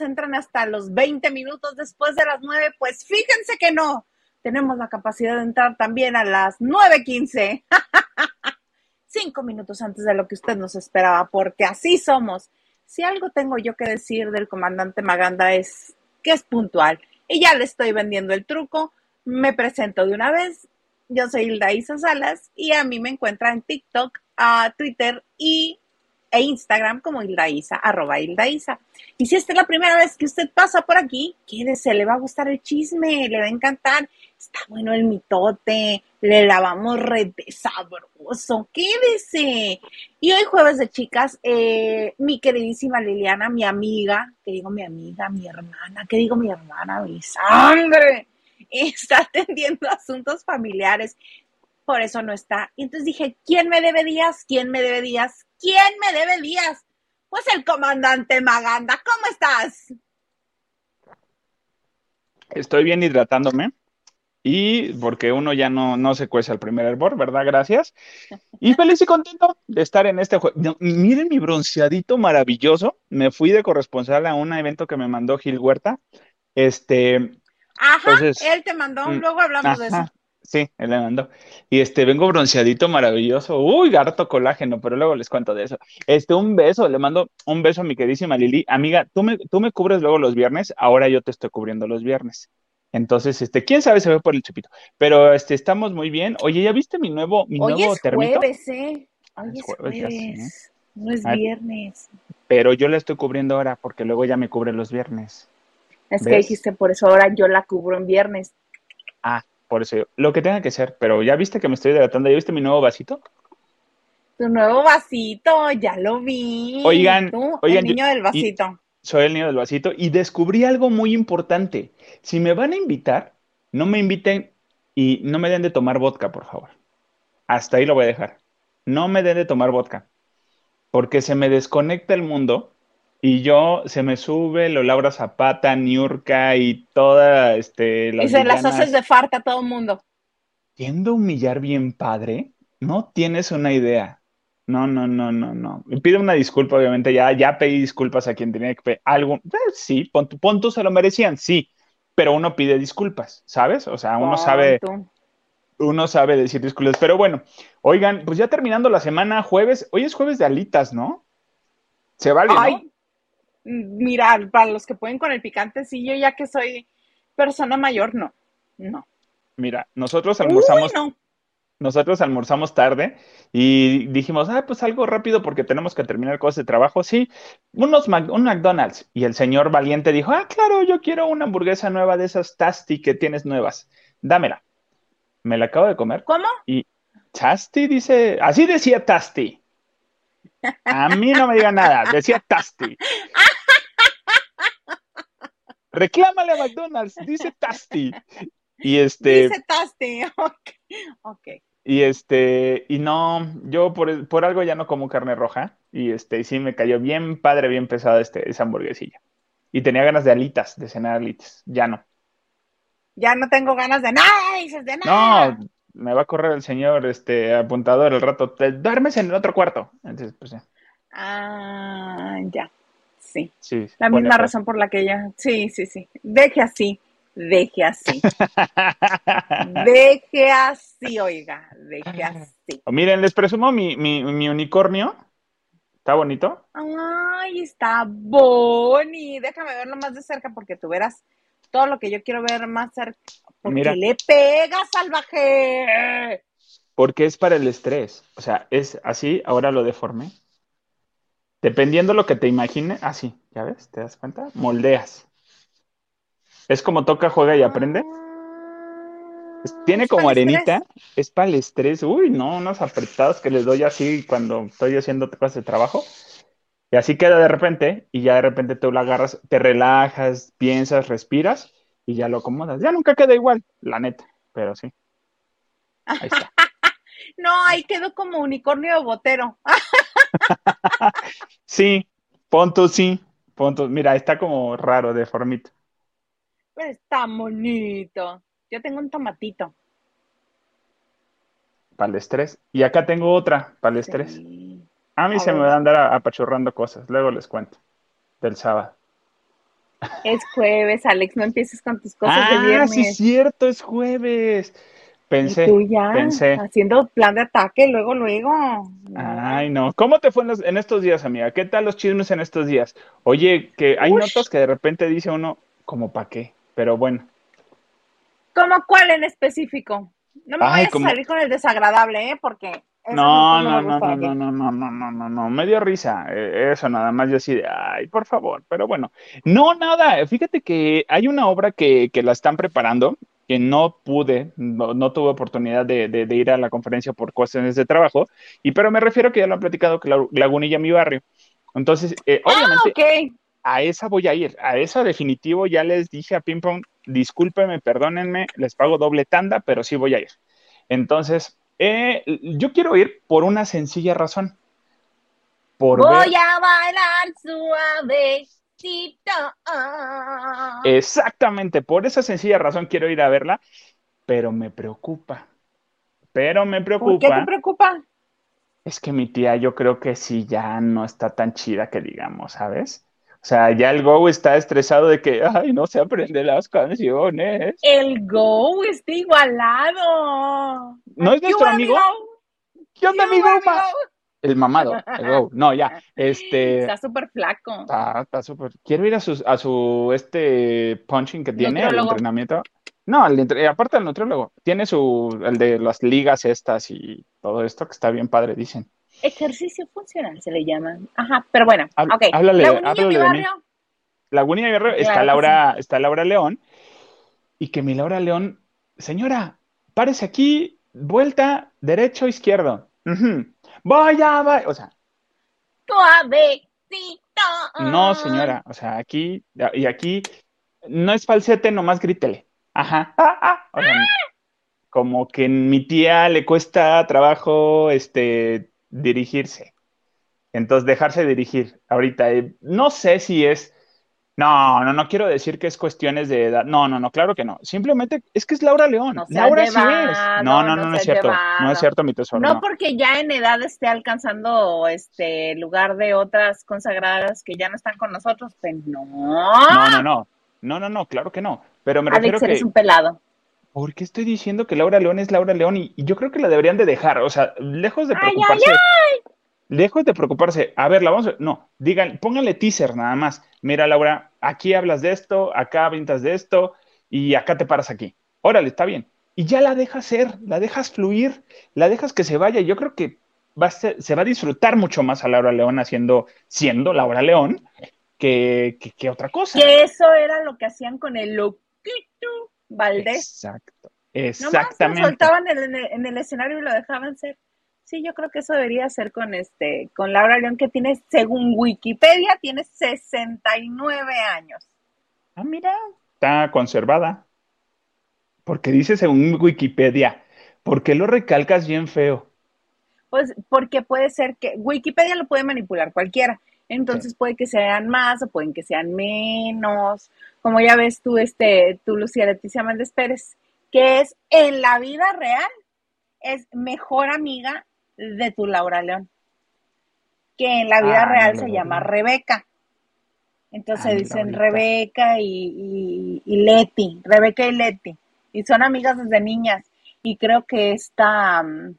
entran hasta los 20 minutos después de las 9. Pues fíjense que no. Tenemos la capacidad de entrar también a las 9.15. Cinco minutos antes de lo que usted nos esperaba, porque así somos. Si algo tengo yo que decir del comandante Maganda es que es puntual. Y ya le estoy vendiendo el truco. Me presento de una vez. Yo soy Hilda Isa Salas y a mí me encuentra en TikTok, a Twitter y e Instagram como Hilda Isa, arroba Hilda Isa. Y si esta es la primera vez que usted pasa por aquí, quédese, le va a gustar el chisme, le va a encantar. Está bueno el mitote, le lavamos de sabroso, quédese. Y hoy jueves de chicas, eh, mi queridísima Liliana, mi amiga, que digo mi amiga, mi hermana, que digo mi hermana, mi sangre, está atendiendo asuntos familiares por eso no está. Y entonces dije, ¿quién me debe días? ¿Quién me debe días? ¿Quién me debe días? Pues el comandante Maganda. ¿Cómo estás? Estoy bien hidratándome. Y porque uno ya no, no se cuece al primer hervor, ¿verdad? Gracias. Y feliz y contento de estar en este juego. miren mi bronceadito maravilloso. Me fui de corresponsal a un evento que me mandó Gil Huerta. Este. Ajá, él te mandó, mm, luego hablamos de eso. Sí, él le mandó. Y este, vengo bronceadito, maravilloso. Uy, harto colágeno, pero luego les cuento de eso. Este, un beso, le mando un beso a mi queridísima Lili. Amiga, tú me, tú me cubres luego los viernes, ahora yo te estoy cubriendo los viernes. Entonces, este, quién sabe, se ve por el chupito. Pero este, estamos muy bien. Oye, ¿ya viste mi nuevo, mi Hoy nuevo es jueves, ¿eh? Hoy es jueves, no es viernes. Pero yo la estoy cubriendo ahora porque luego ya me cubre los viernes. Es que dijiste, por eso ahora yo la cubro en viernes. Ah, por eso, lo que tenga que ser. Pero ya viste que me estoy hidratando. ¿Ya viste mi nuevo vasito? Tu nuevo vasito, ya lo vi. Oigan, oigan el niño del vasito. soy el niño del vasito y descubrí algo muy importante. Si me van a invitar, no me inviten y no me den de tomar vodka, por favor. Hasta ahí lo voy a dejar. No me den de tomar vodka. Porque se me desconecta el mundo y yo se me sube lo Laura Zapata, Niurka y toda este. Las y se las haces de farta a todo el mundo. Tiendo a humillar bien padre. No tienes una idea. No, no, no, no, no. Pido una disculpa, obviamente. Ya, ya pedí disculpas a quien tenía que pedir algo. Eh, sí, punto, se lo merecían, sí. Pero uno pide disculpas, ¿sabes? O sea, uno sabe. Uno sabe decir disculpas. Pero bueno, oigan, pues ya terminando la semana, jueves. Hoy es jueves de alitas, ¿no? Se vale, ¿no? Mirar, para los que pueden con el picante, sí, yo ya que soy persona mayor, no, no. Mira, nosotros almorzamos, nosotros almorzamos tarde y dijimos, ah, pues algo rápido porque tenemos que terminar cosas de trabajo, sí, unos un McDonald's. Y el señor valiente dijo, ah, claro, yo quiero una hamburguesa nueva de esas Tasty que tienes nuevas, dámela. Me la acabo de comer. ¿Cómo? Y Tasty dice, así decía Tasty. A mí no me diga nada, decía Tasty. Reclámale a McDonald's, dice Tasty. Y este. Dice Tasty, ok. Y este, y no, yo por, por, algo ya no como carne roja. Y este, sí me cayó bien padre, bien pesada este, esa hamburguesilla. Y tenía ganas de alitas, de cenar alitas. Ya no. Ya no tengo ganas de nada, dices de nada. No, me va a correr el señor este apuntador el rato. Te duermes en el otro cuarto. Entonces, pues ya. Ah, ya. Sí. sí la misma razón por la que ella. Sí, sí, sí. Deje así. Deje así. deje así, oiga. Deje así. Miren, les presumo mi, mi, mi unicornio. ¿Está bonito? Ay, está bonito. Déjame verlo más de cerca porque tú verás todo lo que yo quiero ver más cerca. ¿Por qué le pega, salvaje? Porque es para el estrés. O sea, es así, ahora lo deformé. Dependiendo lo que te imagine, así, ¿ya ves? ¿Te das cuenta? Moldeas. Es como toca, juega y aprende. Tiene como arenita, es para el estrés. Uy, no, unos apretados que les doy así cuando estoy haciendo cosas de trabajo. Y así queda de repente, y ya de repente tú la agarras, te relajas, piensas, respiras y ya lo acomodas. Ya nunca queda igual, la neta, pero sí. Ahí está. no, ahí quedó como unicornio botero. sí, punto sí, punto. Mira, está como raro, de formito. Pero está bonito. Yo tengo un tomatito. Para el estrés. Y acá tengo otra, para el estrés. A mí se me va a andar apachurrando cosas, luego les cuento. del sábado. Es jueves, Alex, no empieces con tus cosas ah, de viernes. sí es cierto, es jueves. Pensé, y tú ya pensé. haciendo plan de ataque, luego, luego. Ay, no. ¿Cómo te fue en, los- en estos días, amiga? ¿Qué tal los chismes en estos días? Oye, que hay Ush. notas que de repente dice uno, como pa' qué, pero bueno. ¿Cómo cuál en específico? No me Ay, vayas como- a salir con el desagradable, ¿eh? Porque No, no, no, no, no, no, no, no, no, no, no, me dio risa, eh, eso nada más yo así de, ay, por favor, pero bueno, no, nada, fíjate que hay una obra que, que la están preparando, que no pude, no, no tuve oportunidad de, de- de ir a la conferencia por cuestiones de trabajo, y pero me refiero que ya lo han platicado que la Lagunilla, mi barrio, entonces, eh, Ah, obviamente, a esa voy a ir, a esa definitivo ya les dije a Ping Pong, discúlpenme, perdónenme, les pago doble tanda, pero sí voy a ir. Entonces, eh, yo quiero ir por una sencilla razón. Por Voy ver a bailar suavecito. Exactamente, por esa sencilla razón quiero ir a verla, pero me preocupa. Pero me ¿Por qué preocupa. te preocupa? Es que mi tía, yo creo que sí ya no está tan chida que digamos, ¿sabes? O sea, ya el Go está estresado de que, ay, no se aprende las canciones. El Go está igualado. ¿No es ¿Qué nuestro hubo, amigo? ¿Qué onda, ¿Qué hubo, amigo? El mamado, el. No, ya, este, Está súper flaco. está, está súper. Quiero ir a su, a su, este, punching que tiene, Nutriólogo. entrenamiento. No, el aparte del nutriólogo, tiene su, el de las ligas estas y todo esto que está bien padre, dicen. Ejercicio funcional se le llama. Ajá, pero bueno, Hab- ok. háblale- Lagunilla, háblale de mí. Guerrero, está Claro que Laura, está Laura León, y que mi Laura León, señora, párese aquí, vuelta, derecho, izquierdo. Voy a, va- o sea, Suavecito. no, señora, o sea, aquí, y aquí, no es falsete, nomás grítele. Ajá. Ah, ah. O sea, como que mi tía le cuesta trabajo, este, dirigirse. Entonces, dejarse dirigir. Ahorita, eh, no sé si es, no, no, no quiero decir que es cuestiones de edad. No, no, no, claro que no. Simplemente es que es Laura León. No Laura sí es. No, no, no, no no es cierto. No es cierto, mi tesoro. No porque ya en edad esté alcanzando este lugar de otras consagradas que ya no están con nosotros, pues no. No, no, no. No, no, no, claro que no. Pero me refiero Alex, eres que, un pelado. ¿por qué estoy diciendo que Laura León es Laura León? Y, y yo creo que la deberían de dejar. O sea, lejos de Ay, ay, preocuparse. Lejos de preocuparse. A ver, la vamos a... No, digan, pónganle teaser nada más. Mira, Laura, aquí hablas de esto, acá avientas de esto y acá te paras aquí. Órale, está bien. Y ya la dejas ser, la dejas fluir, la dejas que se vaya. Yo creo que va a ser- se va a disfrutar mucho más a Laura León haciendo, siendo Laura León que, que, que otra cosa. Que eso era lo que hacían con el loquito Valdés. Exacto. Nomás lo Exactamente. soltaban en el, en el escenario y lo dejaban ser. Sí, yo creo que eso debería ser con este, con Laura León, que tiene, según Wikipedia, tiene 69 años. Ah, mira, está conservada. Porque dice según Wikipedia. ¿Por qué lo recalcas bien feo? Pues porque puede ser que Wikipedia lo puede manipular cualquiera. Entonces puede que sean más o pueden que sean menos. Como ya ves tú, este, tú, Lucía Leticia Méndez Pérez, que es en la vida real, es mejor amiga de tu Laura León. Que en la vida Ah, real no se llama. Rebeca. Entonces Ah, dicen. Rebeca y, y, y Leti, Rebeca y Leti. Y son amigas desde niñas. Y creo que esta, mm,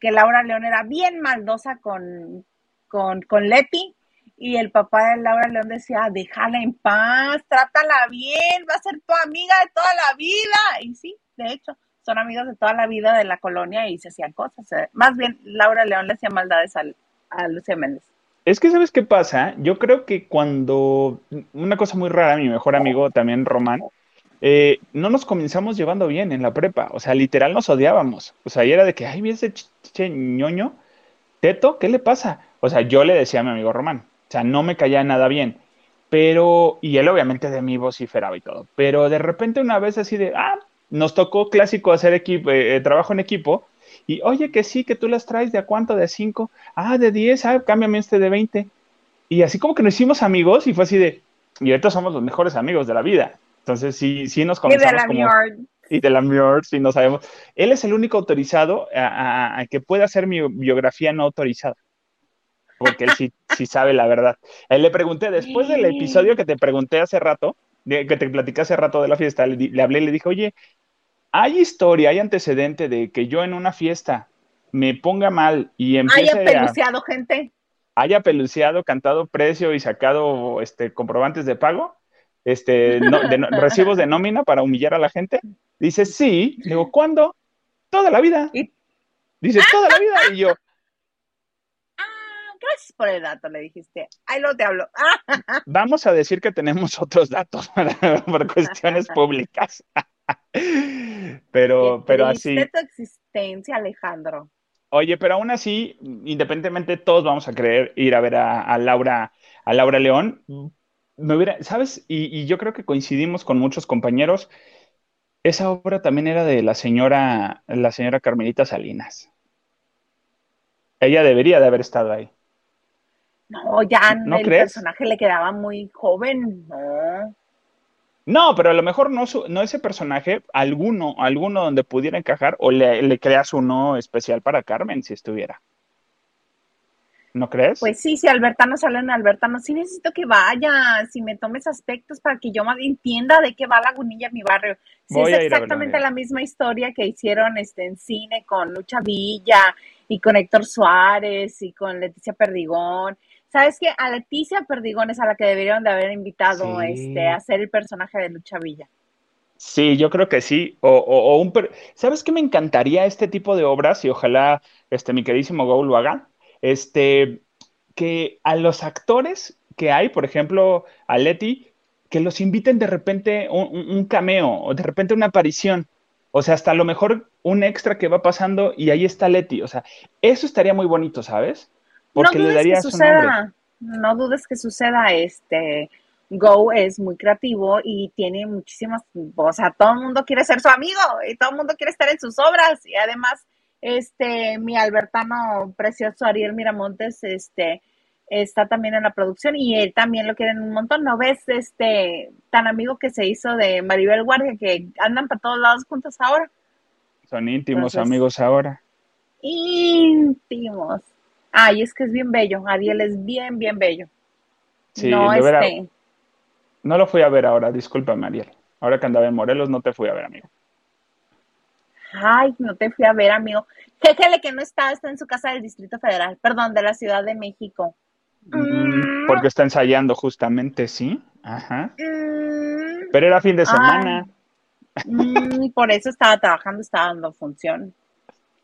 que Laura León era bien maldosa con, con, con Leti. Y el papá de Laura León decía, déjala en paz, trátala bien, va a ser tu amiga de toda la vida. Y sí, de hecho, son amigas de toda la vida de la colonia y se hacían cosas. Eh, Más bien, Laura León le hacía maldades al- a Lucía Méndez. Es que, ¿sabes qué pasa? Yo creo que cuando, una cosa muy rara, mi mejor amigo también, Román, eh, no nos comenzamos llevando bien en la prepa. O sea, literal nos odiábamos. O sea, y era de que, ay, mira ese ch- ch- ñoño, Teto, ¿qué le pasa? O sea, yo le decía a mi amigo Román. O sea, no me caía nada bien. Pero, y él obviamente de mí vociferaba y todo. Pero de repente una vez así de, ah, nos tocó clásico hacer equipo, eh, eh, trabajo en equipo. Y oye, que sí, que tú las traes de a cuánto, de a cinco, ah, de 10, ah, cámbiame este de 20. Y así como que nos hicimos amigos y fue así de, y ahorita somos los mejores amigos de la vida. Entonces sí, sí nos Y de comenzamos la como, Miord. y de la Mior, sí no sabemos. Él es el único autorizado a, a- a que pueda hacer mi biografía no autorizada. porque él sí, sí sabe la verdad. Él le pregunté, después del episodio que te pregunté hace rato, que te platicé hace rato de la fiesta, le, le hablé y le dije, oye, ¿hay historia, hay antecedente de que yo en una fiesta me ponga mal y empiece Haya peluciado gente. Haya peluciado, cantado precio y sacado este, comprobantes de pago, este, no, de, recibos de nómina para humillar a la gente. Dice, sí. Digo, ¿cuándo? Toda la vida. Dice, toda la vida. Y yo, ah, gracias por el dato, le dijiste. Ahí lo te hablo. Vamos a decir que tenemos otros datos por cuestiones públicas. pero, pero así. tu existencia, Alejandro. Oye, pero aún así, independientemente, todos vamos a querer ir a ver a, Laura, a Laura León. Me hubiera, ¿sabes? Y, yo creo que coincidimos con muchos compañeros. Esa obra también era de la señora, la señora Carmelita Salinas. Ella debería de haber estado ahí. No, ya ¿No el personaje le quedaba muy joven, no. No, pero a lo mejor no, no ese personaje, alguno, alguno donde pudiera encajar, o le, le creas uno especial para Carmen si estuviera. ¿No crees? Pues sí, si Albertano sale en Albertano, sí necesito que vaya, si me tomes aspectos para que yo más entienda de qué va Lagunilla en mi barrio. Sí, es exactamente la misma historia que hicieron este, en cine con Lucha Villa y con Héctor Suárez y con Leticia Perdigón ¿Sabes qué? A Leticia Perdigón es a la que deberían de haber invitado este, a ser el personaje de Lucha Villa. Sí, yo creo que sí. O, un ¿Sabes qué me encantaría este tipo de obras? Y ojalá este, mi queridísimo Go lo haga. Este, que a los actores que hay, por ejemplo, a Leti, que los inviten de repente un, un cameo o de repente una aparición. O sea, hasta a lo mejor un extra que va pasando y ahí está Leti. O sea, eso estaría muy bonito, ¿sabes? Porque no le daría que suceda, No dudes que suceda, este, Go es muy creativo y tiene muchísimas, o sea, todo el mundo quiere ser su amigo y todo el mundo quiere estar en sus obras y además, este, mi albertano precioso Ariel Miramontes, este, está también en la producción y él también lo quieren un montón. ¿No ves este tan amigo que se hizo de Maribel Guardia que andan para todos lados juntos ahora? Son íntimos amigos ahora. Íntimos. Ay, es que es bien bello. Ariel es bien, bien bello. Sí, no, este... no lo fui a ver ahora, discúlpame, Ariel. Ahora que andaba en Morelos, no te fui a ver, amigo. Ay, no te fui a ver, amigo. Jéjele que no está, está en su casa del Distrito Federal, perdón, de la Ciudad de México. Mm, porque está ensayando justamente, ¿sí? Ajá. Mm. Pero era fin de semana. Mm, por eso estaba trabajando, estaba dando función.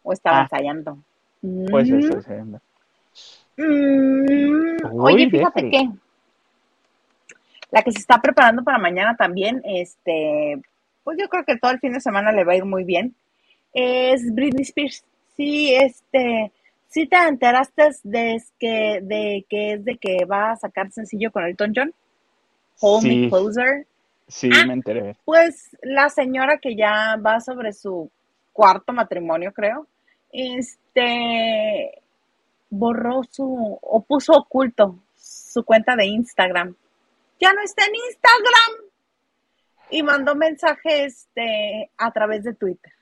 O estaba ah. ensayando. Pues eso, ensayando. Mm, oye, fíjate que la que se está preparando para mañana también, este, pues yo creo que todo el fin de semana le va a ir muy bien, es Britney Spears. Sí, este, sí te enteraste de que, de que es de que va a sacar sencillo con Elton John, Hold Me Closer. Sí, ah, me enteré. Pues la señora que ya va sobre su cuarto matrimonio, creo, este, borró su o puso oculto su cuenta de Instagram. Ya no está en Instagram. Y mandó mensajes este, a través de Twitter.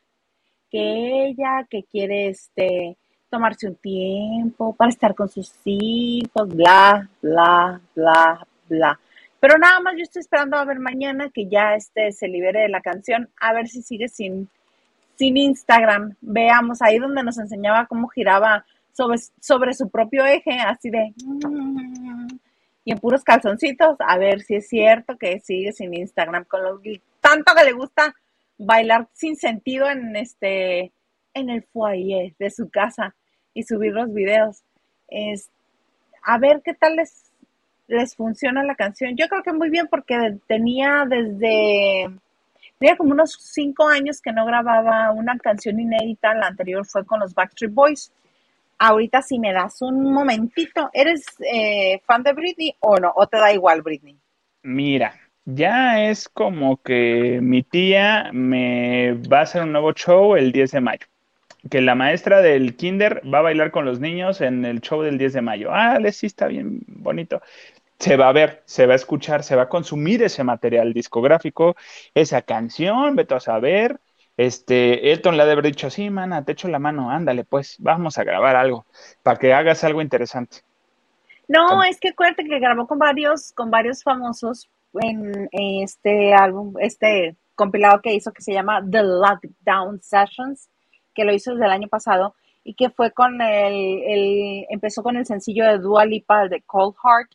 Que ella, que quiere este, tomarse un tiempo para estar con sus hijos, bla, bla, bla, bla. Pero nada más yo estoy esperando a ver mañana que ya este se libere de la canción, a ver si sigue sin, sin Instagram. Veamos ahí donde nos enseñaba cómo giraba sobre, su propio eje, así de... Y en puros calzoncitos, a ver si es cierto que sigue sin Instagram, con lo tanto que le gusta bailar sin sentido en este en el foyer de su casa y subir los videos. Es, a ver qué tal les, les funciona la canción. Yo creo que muy bien porque tenía desde, tenía como unos cinco años que no grababa una canción inédita, la anterior fue con los Backstreet Boys ahorita si me das un momentito, ¿eres eh, fan de Britney o no? ¿O te da igual Britney? Mira, ya es como que mi tía me va a hacer un nuevo show el 10 de mayo. Que la maestra del kinder va a bailar con los niños en el show del 10 de mayo. Ah, sí está bien bonito. Se va a ver, se va a escuchar, se va a consumir ese material discográfico, esa canción, vete a saber este, Elton le ha de haber dicho, sí, mana, te echo la mano, ándale, pues, vamos a grabar algo, para que hagas algo interesante. No, es que acuérdate que grabó con varios, con varios famosos en este álbum, este compilado que hizo que se llama The Lockdown Sessions, que lo hizo desde el año pasado y que fue con el, el empezó con el sencillo de Dua Lipa de Cold Heart,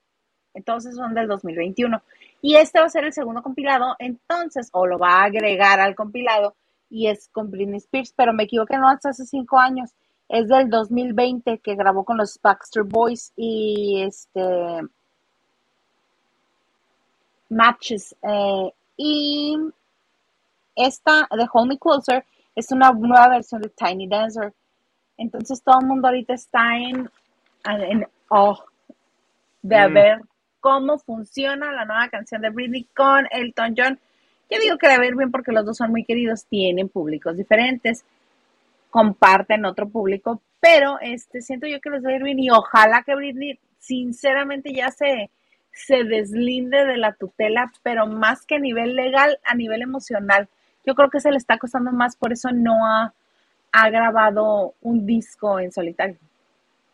entonces son del 2021. Y este va a ser el segundo compilado, entonces, o lo va a agregar al compilado, y es con Britney Spears, pero me equivoqué, no, hasta hace cinco años, es del 2020 que grabó con los Baxter Boys y este Matches. Eh, y esta de Hold Me Closer es una nueva versión de Tiny Dancer. Entonces todo el mundo ahorita está en, en oh, de mm. ver cómo funciona la nueva canción de Britney con Elton John. Yo digo que debe ir bien porque los dos son muy queridos, tienen públicos diferentes, comparten otro público, pero este siento yo que les va a ir bien y ojalá que Britney sinceramente ya se, se deslinde de la tutela, pero más que a nivel legal, a nivel emocional. Yo creo que se le está costando más, por eso no ha, ha grabado un disco en solitario.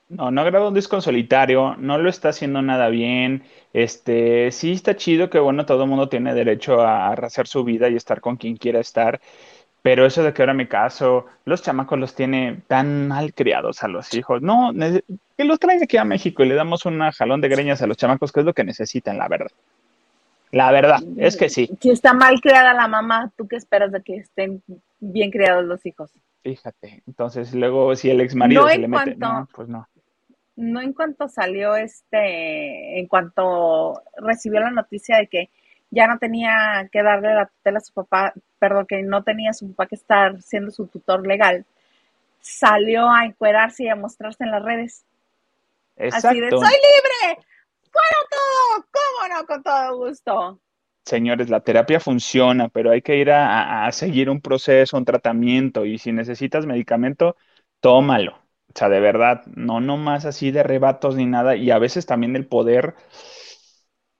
No, no ha grabado un disco en solitario, no lo está haciendo nada bien. Este, sí está chido que bueno, todo el mundo tiene derecho a, hacer su vida y estar con quien quiera estar, pero eso de que ahora me caso, los chamacos los tiene tan mal criados a los hijos. No, que los traiga aquí a México y le damos un jalón de greñas a los chamacos, que es lo que necesitan, la verdad. La verdad, es que sí. Si está mal criada la mamá, ¿tú qué esperas de que estén bien criados los hijos? Fíjate, entonces luego si el ex marido se le mete, no, pues no no en cuanto salió este, en cuanto recibió la noticia de que ya no tenía que darle la tutela a su papá, perdón, que no tenía su papá que estar siendo su tutor legal, salió a encuerarse y a mostrarse en las redes. Exacto. Así de, soy libre, ¡Fuera todo, cómo no, con todo gusto. Señores, la terapia funciona, pero hay que ir a, a seguir un proceso, un tratamiento, y si necesitas medicamento, tómalo o sea, de verdad, no nomás así de rebatos ni nada. Y a veces también el poder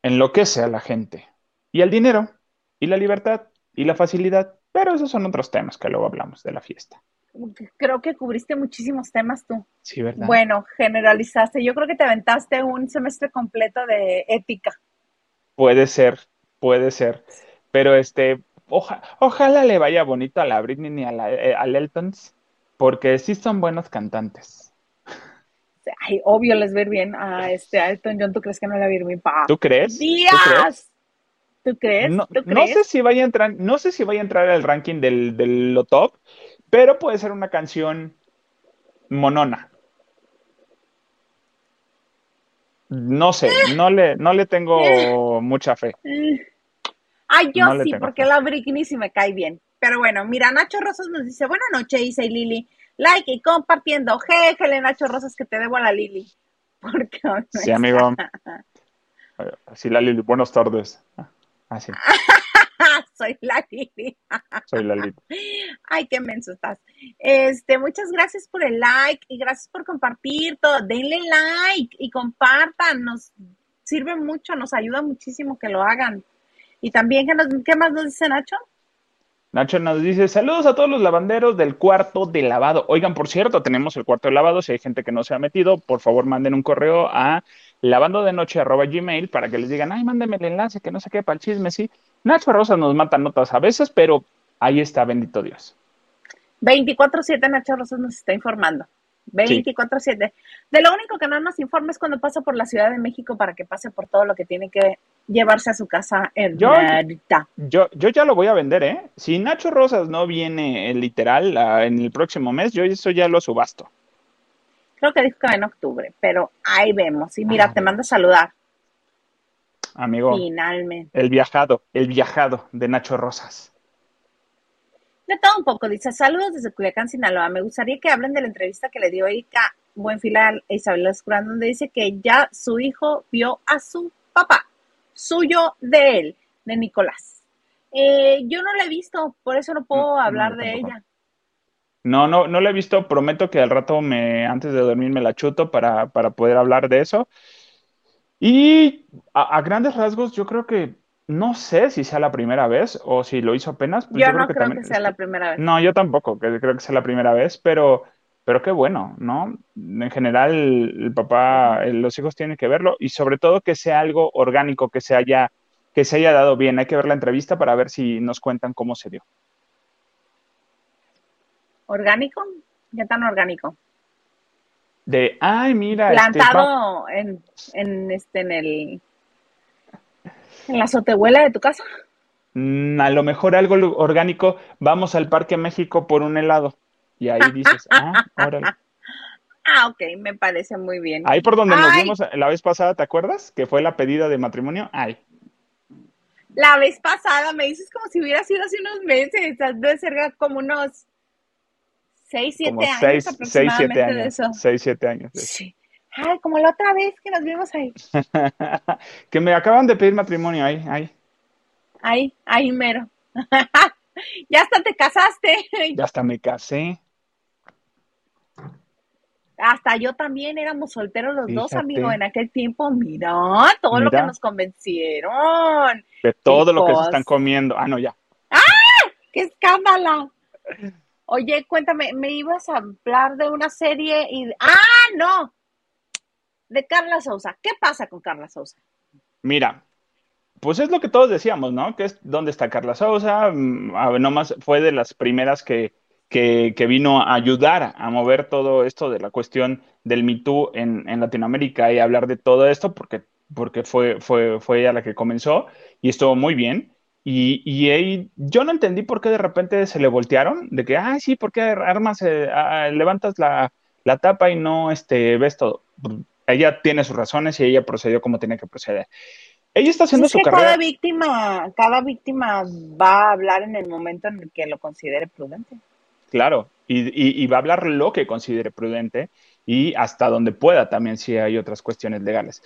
enloquece a la gente. Y el dinero, y la libertad, y la facilidad. Pero esos son otros temas que luego hablamos de la fiesta. Creo que cubriste muchísimos temas tú. Sí, ¿verdad? Bueno, generalizaste. Yo creo que te aventaste un semestre completo de ética. Puede ser, puede ser. Pero este, ojalá le vaya bonito a la Britney ni a la, eh, al Eltons porque sí son buenos cantantes. Ay, obvio les ver bien a este Elton John. ¿Tú crees que no le va a ir bien? Pa? ¿Tú crees? ¡Días! ¿Tú crees? No, sé si vaya a entrar, no sé si vaya a entrar al ranking del, del lo top, pero puede ser una canción monona. No sé, no le, no le tengo mucha fe. Ay, yo sí, porque la Britney sí me cae bien. Pero bueno, mira, Nacho Rosas nos dice, buenas noches, Isa y Lili. Like y compartiendo. Jéjele, Nacho Rosas, que te debo a la Lili. Porque sí, amigo. Así la Lili, buenas tardes. Así. Soy la Lili. Soy la Lili. Ay, qué menso estás. Este, muchas gracias por el like y gracias por compartir todo. Denle like y compartan. Nos sirve mucho, nos ayuda muchísimo que lo hagan. Y también, ¿qué, nos, qué más nos dice Nacho? Nacho nos dice, saludos a todos los lavanderos del cuarto de lavado. Oigan, por cierto, tenemos el cuarto de lavado. Si hay gente que no se ha metido, por favor manden un correo a lavandodenoche.gmail para que les digan, ay, mándenme el enlace, que no sé qué, para el chisme, sí. Nacho Rosa nos mata notas a veces, pero ahí está, bendito Dios. 24-7 Nacho Rosas nos está informando. 24-7. De lo único que no nos informa es cuando pasa por la Ciudad de México para que pase por todo lo que tiene que llevarse a su casa en yo, yo, yo, ya lo voy a vender, ¿eh? Si Nacho Rosas no viene el literal en el próximo mes, yo eso ya lo subasto. Creo que dijo que va en octubre, pero ahí vemos. Y mira, ah. te mando a saludar. Amigo. Finalmente. El viajado, el viajado de Nacho Rosas. De todo un poco, dice, saludos desde Culiacán, Sinaloa. Me gustaría que hablen de la entrevista que le dio Ica Buenfila a Isabel Escurán, donde dice que ya su hijo vio a su papá, suyo de él, de Nicolás. Eh, yo no la he visto, por eso no puedo hablar de ella. No, no, no la he visto. Prometo que al rato me, antes de dormir me la chuto para, para poder hablar de eso. Y a grandes rasgos, yo creo que no sé si sea la primera vez o si lo hizo apenas. Pues yo, no creo, que, sea la primera vez. No, yo tampoco, que creo que sea la primera vez, pero pero qué bueno, ¿no? En general, el papá, los hijos tienen que verlo y sobre todo que sea algo orgánico, que se haya, que se haya dado bien. Hay que ver la entrevista para ver si nos cuentan cómo se dio. ¿Orgánico? ¿Qué tan orgánico? De, ay, mira. Este, Plantado en, en, este, en el, en la azotehuela de tu casa. Mm, a lo mejor algo orgánico, vamos al Parque México por un helado. Y ahí dices, ah, órale. Ah, ok, me parece muy bien. Ahí por donde nos vimos la vez pasada, ¿te acuerdas? Que fue la pedida de matrimonio. Ay. La vez pasada, me dices como si hubiera sido hace unos meses, debe ser como unos 6, 7 años seis, aproximadamente siete años, de eso. 6, 7 años. Sí. Ay, como la otra vez que nos vimos ahí. que me acaban de pedir matrimonio ahí, ahí. Ahí, ahí mero. ya hasta te casaste. ya hasta me casé. Hasta yo también éramos solteros los dos, amigos, en aquel tiempo. Mira, todo lo que nos convencieron. De todo lo que se están comiendo. Ah, no, ya. ¡Ah! ¡Qué escándalo! Oye, cuéntame, me ibas a hablar de una serie y... ¡Ah, no! De Carla Sousa. ¿Qué pasa con Carla Sousa? Mira, pues es lo que todos decíamos, ¿no? Que es dónde está Carla Sousa. Mm, nomás fue de las primeras que, que, vino a ayudar a mover todo esto de la cuestión del Me Too en, en Latinoamérica y hablar de todo esto, porque, porque fue, fue, fue ella la que comenzó y estuvo muy bien. Y, y ahí, yo no entendí por qué de repente se le voltearon, de que, ah, sí, ¿por qué armas, eh, levantas la, la, tapa y no este, ves todo? Ella tiene sus razones y ella procedió como tenía que proceder. Ella está haciendo su carrera. Cada víctima, cada víctima va a hablar en el momento en el que lo considere prudente. Claro, y, y, va a hablar lo que considere prudente y hasta donde pueda también si hay otras cuestiones legales.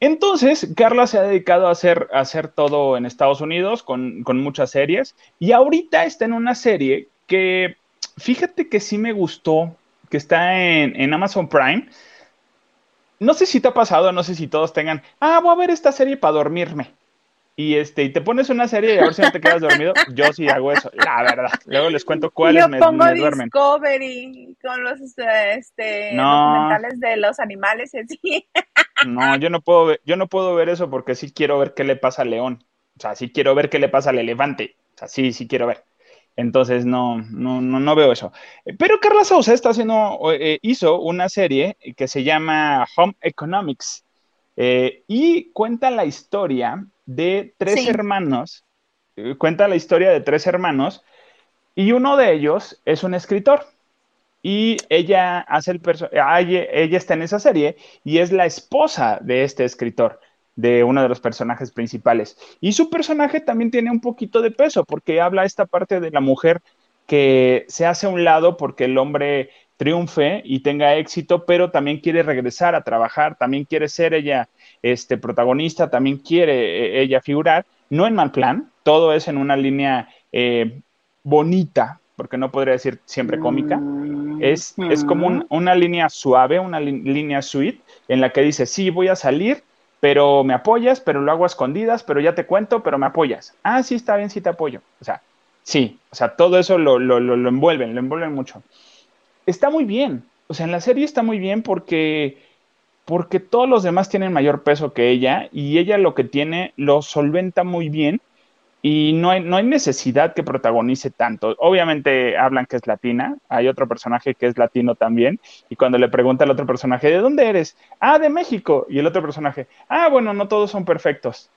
Entonces, Carla se ha dedicado a hacer, hacer todo en Estados Unidos con, muchas series y ahorita está en una serie que, fíjate que sí me gustó, que está en, en Amazon Prime. No sé si te ha pasado, no sé si todos tengan, ah, voy a ver esta serie para dormirme y este y te pones una serie y a ver si no te quedas dormido, yo sí hago eso, la verdad. Luego les cuento cuáles me, pongo me duermen. Discovery con los este, documentales de los animales y así. No, yo no puedo ver, yo no puedo ver eso porque sí quiero ver qué le pasa al león. O sea, sí quiero ver qué le pasa al elefante. O sea, sí, sí quiero ver. Entonces no, no, no, no veo eso. Pero Carla Sousa está haciendo, eh, hizo una serie que se llama Home Economics eh, y cuenta la historia de tres hermanos, eh, cuenta la historia de tres hermanos y uno de ellos es un escritor. Y ella hace el ella está en esa serie y es la esposa de este escritor, de uno de los personajes principales. Y su personaje también tiene un poquito de peso porque habla esta parte de la mujer que se hace a un lado porque el hombre triunfe y tenga éxito, pero también quiere regresar a trabajar, también quiere ser ella este protagonista, también quiere eh, ella figurar, no en mal plan, todo es en una línea eh, bonita, porque no podría decir siempre cómica, es, es como una línea suave, una línea sweet, en la que dice, sí, voy a salir, pero me apoyas, pero lo hago a escondidas, pero ya te cuento, pero me apoyas. Ah, sí, está bien, sí te apoyo. O sea, sí, o sea, todo eso lo, lo, lo envuelven, lo envuelven mucho está muy bien. O sea, en la serie está muy bien porque, porque todos los demás tienen mayor peso que ella y ella lo que tiene lo solventa muy bien y no hay, no hay necesidad que protagonice tanto. Obviamente hablan que es latina, hay otro personaje que es latino también y cuando le pregunta al otro personaje, ¿de dónde eres? Ah, de México. Y el otro personaje, ah, bueno, no todos son perfectos.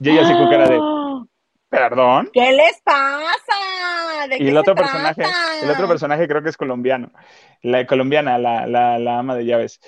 Y ella se con cara de, ¡Ah! perdón. ¿Qué les pasa? y el otro personaje, el otro personaje creo que es colombiano, la colombiana, la, la, ama de llaves.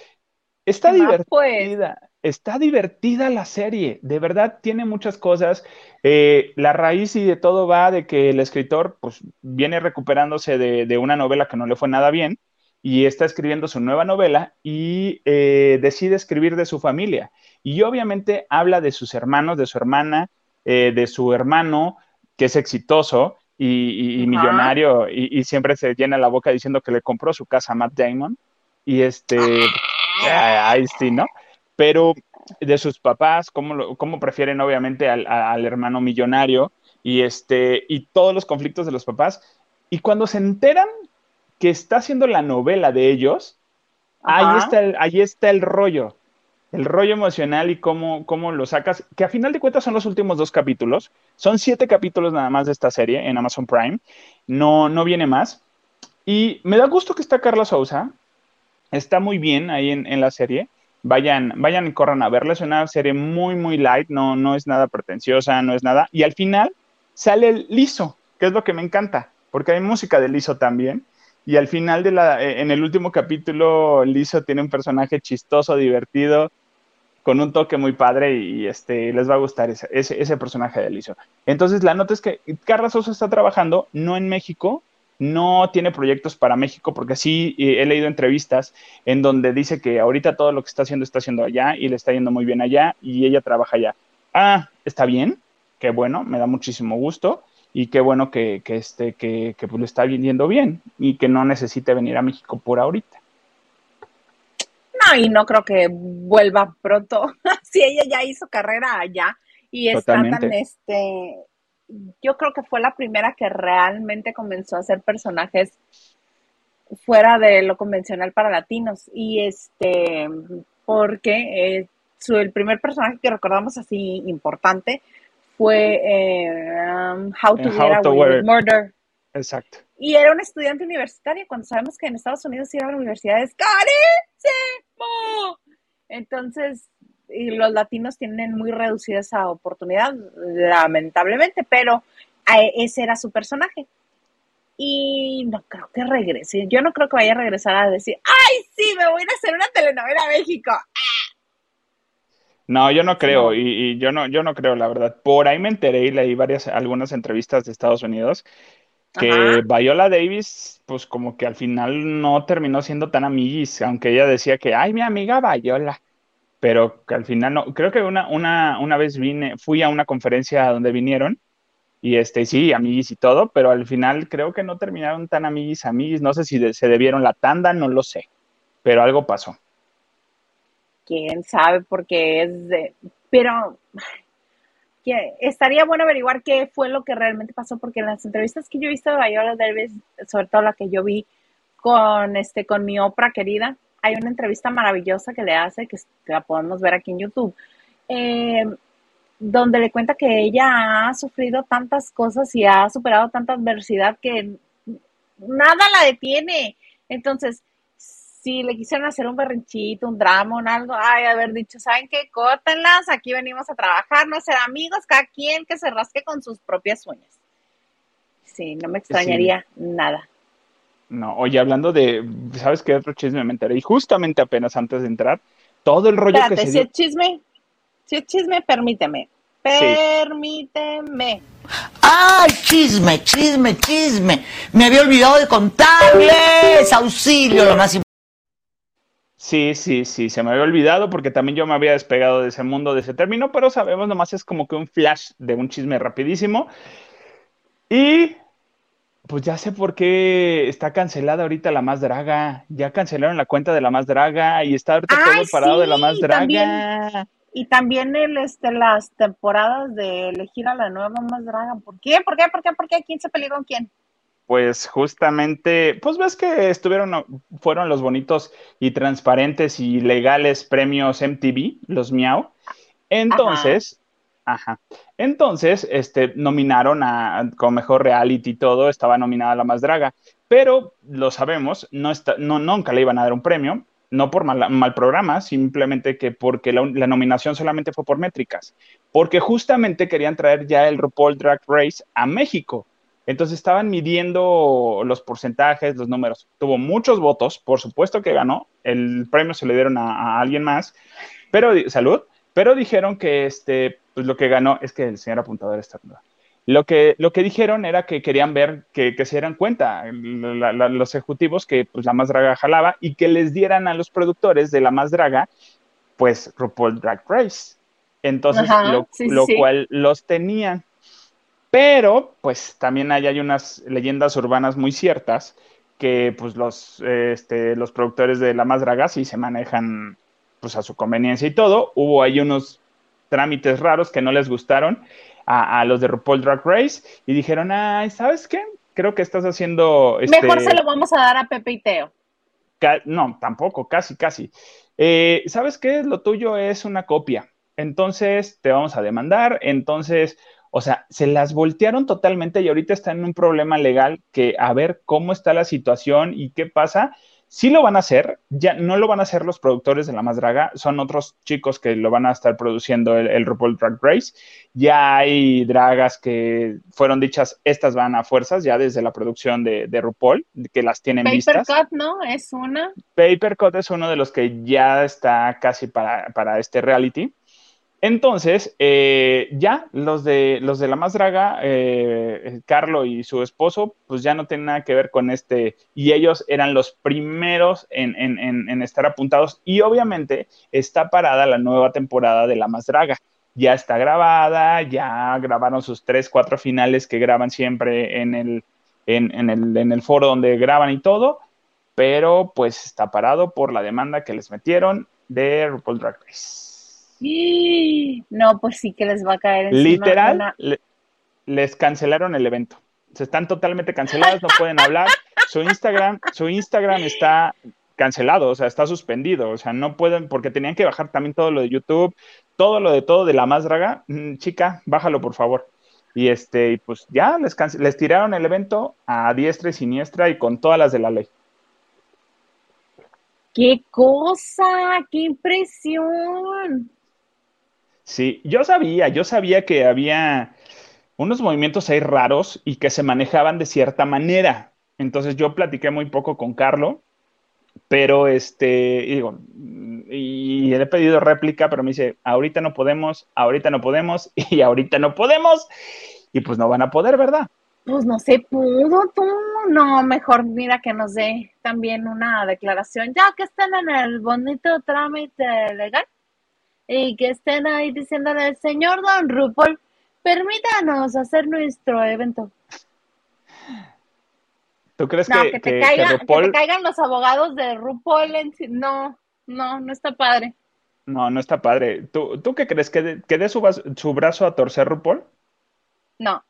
Está pues. Está divertida la serie, de verdad tiene muchas cosas. Eh, la raíz y de todo va de que el escritor pues viene recuperándose de, una novela que no le fue nada bien y está escribiendo su nueva novela y eh, decide escribir de su familia. Y obviamente habla de sus hermanos, de su hermana, eh, de su hermano, que es exitoso, y, millonario y, siempre se llena la boca diciendo que le compró su casa a Matt Damon y este, ahí sí, ¿no? Pero de sus papás, cómo, cómo prefieren obviamente al, hermano millonario y, este, y todos los conflictos de los papás. Y cuando se enteran que está haciendo la novela de ellos, ahí está, el, ahí está el rollo, el rollo emocional y cómo, cómo lo sacas, que a final de cuentas son los últimos dos capítulos, son siete capítulos nada más de esta serie en Amazon Prime, no, no viene más. Y me da gusto que está Carla Sousa, está muy bien ahí en, la serie. Vayan, vayan y corran a verla. Es una serie muy, muy light, no, no es nada pretenciosa, no es nada. Y al final sale el liso, que es lo que me encanta, porque hay música de liso también. Y al final de la, eh, en el último capítulo, Liso tiene un personaje chistoso, divertido, con un toque muy padre y, este, les va a gustar ese, ese, personaje de Liso. Entonces, la nota es que Carla Sosa está trabajando no en México, no tiene proyectos para México, porque sí he leído entrevistas en donde dice que ahorita todo lo que está haciendo está haciendo allá y le está yendo muy bien allá y ella trabaja allá. Ah, está bien, qué bueno, me da muchísimo gusto y qué bueno que, que, este, que, que pues le está yendo bien y que no necesite venir a México por ahorita. No, y no creo que vuelva pronto. si ella ya hizo carrera allá y está tan este yo creo que fue la primera que realmente comenzó a hacer personajes fuera de lo convencional para latinos. Y este, porque eh, su, el primer personaje que recordamos así importante fue eh, um, How to Get Away Murder. Exacto. Y era un estudiante universitario cuando sabemos que en Estados Unidos ir a la universidad es carísimo. Entonces, y los latinos tienen muy reducida esa oportunidad, lamentablemente, pero ese era su personaje. Y no creo que regrese. Yo no creo que vaya a regresar a decir, ay, sí, me voy a hacer una telenovela a México. No, yo no creo, y, yo no, yo no creo, la verdad. Por ahí me enteré y leí varias, algunas entrevistas de Estados Unidos que Viola Davis, pues como que al final no terminó siendo tan amiguis, aunque ella decía que, ay, mi amiga Viola pero que al final no, creo que una, una, una vez vine, fui a una conferencia donde vinieron y este, sí, amiguis y todo, pero al final creo que no terminaron tan amiguis, amiguis, no sé si se debieron la tanda, no lo sé, pero algo pasó. Quién sabe, porque es de, pero que estaría bueno averiguar qué fue lo que realmente pasó, porque en las entrevistas que yo he visto de Viola Davis, sobre todo la que yo vi con este, con mi Oprah querida, hay una entrevista maravillosa que le hace, que la podemos ver aquí en YouTube, eh, donde le cuenta que ella ha sufrido tantas cosas y ha superado tanta adversidad que nada la detiene. Entonces, si le quisieron hacer un berrinchito, un drama, un algo, ay, haber dicho, ¿saben qué? Córtenlas, aquí venimos a trabajar, no ser amigos, cada quien que se rasque con sus propias uñas. Sí, no me extrañaría nada. No, oye, hablando de, ¿sabes qué otro chisme me enteré? Y justamente apenas antes de entrar, todo el rollo que se si es chisme, si es chisme, permíteme. Permíteme. ¡Ay, chisme, chisme, chisme! Me había olvidado de contarles. Auxilio, lo más importante. Sí, sí, sí, se me había olvidado porque también yo me había despegado de ese mundo, de ese término, pero sabemos, nomás es como que un flash de un chisme rapidísimo. Y pues ya sé por qué está cancelada ahorita la más draga. Ya cancelaron la cuenta de la más draga y está ahorita todo parado de la más draga. y también el, este, las temporadas de elegir a la nueva más draga. ¿Por qué? ¿Por qué? ¿Por qué? ¿Por qué? ¿Quién se peleó con quién? Pues justamente, pues ves que estuvieron, fueron los bonitos y transparentes y legales premios MTV, los Miau. Entonces, Ajá. Entonces, este, nominaron a, como mejor reality y todo, estaba nominada La Más Draga, pero lo sabemos, no está, no, nunca le iban a dar un premio, no por mal, programa, simplemente que porque la, nominación solamente fue por métricas, porque justamente querían traer ya el RuPaul Drag Race a México. Entonces estaban midiendo los porcentajes, los números. Tuvo muchos votos, por supuesto que ganó, el premio se le dieron a, a alguien más, pero salud, pero dijeron que este, pues lo que ganó es que el señor apuntador está Lo que, lo que dijeron era que querían ver que, se dieran cuenta los ejecutivos que pues, la más draga jalaba y que les dieran a los productores de la más draga, pues RuPaul Drag Race. Entonces, lo, cual los tenían. Pero, pues también hay, hay unas leyendas urbanas muy ciertas que pues los, este, los productores de la más draga sí se manejan pues a su conveniencia y todo. Hubo ahí unos trámites raros que no les gustaron a, los de RuPaul Drag Race y dijeron, ay, ¿sabes qué? creo que estás haciendo... Este, Mejor se lo vamos a dar a Pepe y Teo. no, tampoco, casi, casi. Eh, ¿Sabes qué? Lo tuyo es una copia. Entonces te vamos a demandar. Entonces, o sea, se las voltearon totalmente y ahorita están en un problema legal que a ver cómo está la situación y qué pasa. Sí lo van a hacer, ya no lo van a hacer los productores de La Más Draga, son otros chicos que lo van a estar produciendo el, el RuPaul Drag Race. Ya hay dragas que fueron dichas, estas van a fuerzas, ya desde la producción de, de RuPaul, que las tienen Paper vistas. Cut, ¿no? Es una. Paper Cut es uno de los que ya está casi para, para este reality. Entonces, eh, ya los de, los de la más draga, eh, Carlo y su esposo, pues ya no tienen nada que ver con este, y ellos eran los primeros en, estar apuntados, y obviamente está parada la nueva temporada de la más draga. Ya está grabada, ya grabaron sus tres, cuatro finales que graban siempre en el, el, en el foro donde graban y todo, pero pues está parado por la demanda que les metieron de RuPaul Drag Race. No, pues sí que les va a caer encima Literal, una- le- les cancelaron el evento. Se están totalmente canceladas, no pueden hablar. Su Instagram, su Instagram está cancelado, o sea, está suspendido, o sea, no pueden, porque tenían que bajar también todo lo de YouTube, todo lo de todo de la más draga. Mm, Chica, bájalo por favor. Y este, pues ya les, les tiraron el evento a diestra y siniestra y con todas las de la ley. ¡Qué cosa! ¡Qué impresión! Sí, yo sabía, yo sabía que había unos movimientos ahí raros y que se manejaban de cierta manera. Entonces yo platiqué muy poco con Carlo, pero este, y digo, y le he pedido réplica, pero me dice, ahorita no podemos, ahorita no podemos y ahorita no podemos y pues no van a poder, ¿verdad? Pues no se pudo, tú. No, mejor mira que nos dé también una declaración, ya que estén en el bonito trámite legal y que estén ahí diciéndole al señor Don RuPaul, permítanos hacer nuestro evento. ¿Tú crees No, que, que, te, que- caiga- que te caigan los abogados de RuPaul en sí- No, no, no está padre. No, no está padre. ¿Tú, tú qué crees? ¿Que dé su, su brazo a torcer RuPaul? No,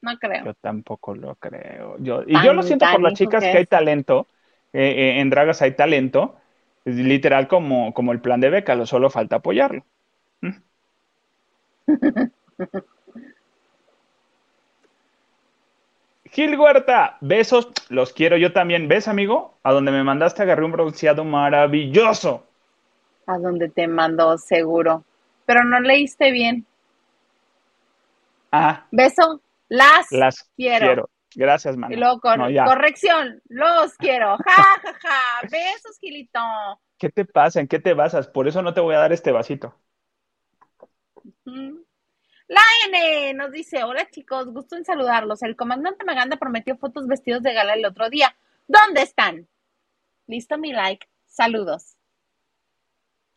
no creo. Yo tampoco lo creo. Yo, y Tan yo lo siento por las chicas que hay talento. eh, eh, en Dragas hay talento. Es literal como, como el plan de beca, lo solo falta apoyarlo. ¿Mm? Gil Huerta, besos, los quiero yo también. ¿Ves, amigo? A donde me mandaste agarré un bronceado maravilloso. A donde te mandó, seguro. Pero no leíste bien. Ah, Beso, las, las quiero. quiero. Gracias, mano. Y luego No, corrección, los quiero. Ja, ja, ja. Besos, Gilito. ¿Qué te pasa? ¿En qué te basas? Por eso no te voy a dar este vasito. La N nos dice, hola chicos, gusto en saludarlos. El comandante Maganda prometió fotos vestidos de gala el otro día. ¿Dónde están? Listo mi like. Saludos.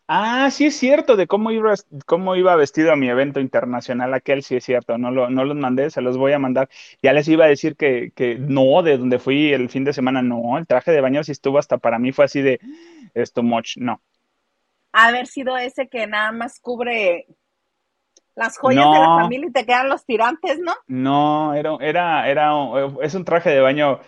Ah, sí es cierto, de cómo iba, cómo iba vestido a mi evento internacional aquel, sí es cierto, no, lo, no los mandé, se los voy a mandar. Ya les iba a decir que, que no, de donde fui el fin de semana, no, el traje de baño sí estuvo hasta para mí, fue así de, es too much, no. Haber sido ese que nada más cubre las joyas de la familia y te quedan los tirantes, ¿no? No, era, era, era, es un traje de baño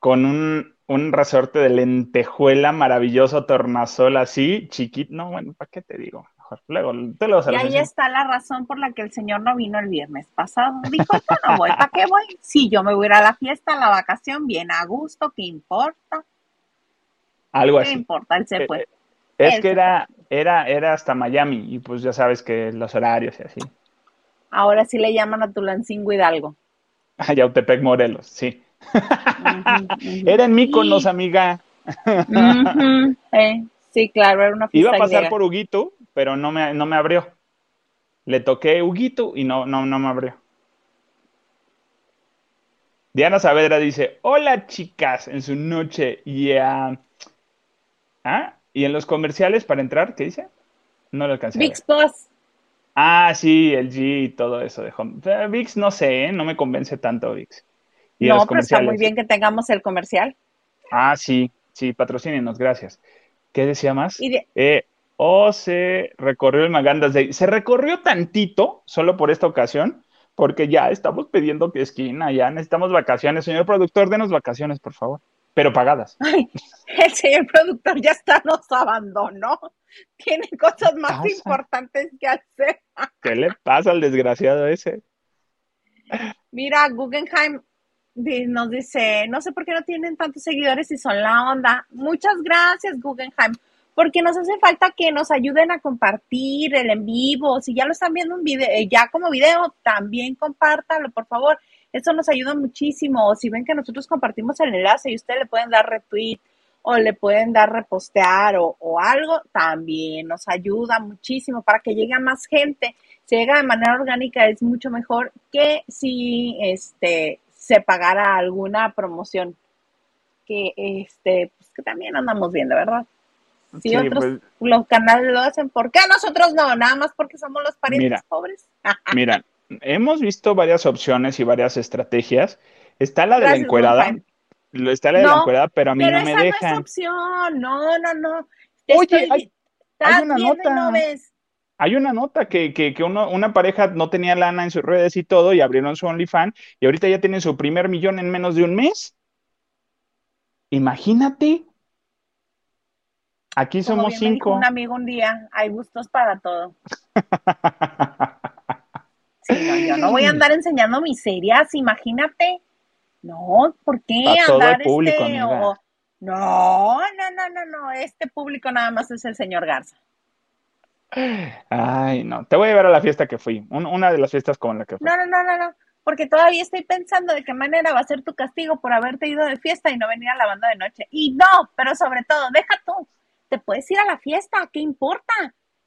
con un, un resorte de lentejuela maravilloso, tornasol así, chiquito, no, bueno, ¿para qué te digo? Mejor, luego, te lo Y ahí está la razón por la que el señor no vino el viernes pasado. Dijo, yo no voy, ¿para qué voy? Sí, yo me voy a ir a la fiesta, a la vacación, bien a gusto, ¿qué importa? Algo ¿Qué así. importa? Él se Eh, fue. eh, Es Él que era, era, era hasta Miami y pues ya sabes que los horarios y así. Ahora sí le llaman a Tulancingo Hidalgo. A Yautepec, Morelos, sí. Era en Míconos, amiga. Ujú, eh, Sí, claro, era una Iba fiesta a pasar griega. por Huguito, pero no me, no me abrió. Le toqué Huguito y no, no, no me abrió. Diana Saavedra dice, hola chicas, en su noche. Y, ah, ¿ah? ¿Y en los comerciales para entrar, qué dice? No lo alcancé. VIX Plus. Ah, sí, el G y todo eso de Home. Eh, VIX no sé, ¿eh? no me convence tanto VIX. Y No, pero está muy bien que tengamos el comercial. Ah, sí, sí, patrocínenos, gracias. ¿Qué decía más? Y de- Eh, o se recorrió el Magandas Day. Se recorrió tantito, solo por esta ocasión, porque ya estamos pidiendo que esquina, ya necesitamos vacaciones. Señor productor, denos vacaciones, por favor, pero pagadas. Ay, el señor productor ya está, nos abandonó. Tiene cosas más pasa? importantes que hacer. ¿Qué le pasa al desgraciado ese? Mira, Guggenheim nos dice, no sé por qué no tienen tantos seguidores y son la onda. Muchas gracias, Guggenheim, porque nos hace falta que nos ayuden a compartir el en vivo. Si ya lo están viendo un video, eh, ya como video, también compártalo, por favor. Eso nos ayuda muchísimo. Si ven que nosotros compartimos el enlace y ustedes le pueden dar retweet o le pueden dar repostear o, o algo, también nos ayuda muchísimo para que llegue a más gente. Si llega de manera orgánica es mucho mejor que si este se pagara alguna promoción que este pues que también andamos viendo, ¿verdad? Si Sí, otros pues, los canales lo hacen, ¿por qué nosotros no? Nada más porque somos los parientes Mira. pobres. Mira, hemos visto varias opciones y varias estrategias. Está la de la encuerada, está la de la No, encuerada, pero a mí Pero no me esa no es dejan. opción. No, no, no. Te Oye, estoy- hay- hay una nota. no ves. Hay una nota que, que, que uno- una pareja no tenía lana en sus redes y todo, y abrieron su OnlyFans, y ahorita ya tienen su primer millón en menos de un mes. Imagínate. Aquí Como somos bien me dijo cinco. un amigo un día, hay gustos para todo. Sí, no, yo no voy a andar enseñando miserias, imagínate. No, ¿por qué Pa' todo el andar público, este o- No, no, no, no, no, este público nada más es el señor Garza. Ay, no. Te voy a llevar a la fiesta que fui. Un- una de las fiestas con la que fui. No, no, no, no, no, porque todavía estoy pensando de qué manera va a ser tu castigo por haberte ido de fiesta y no venir a la banda de noche. Y no, pero sobre todo, deja tú, te puedes ir a la fiesta, ¿qué importa?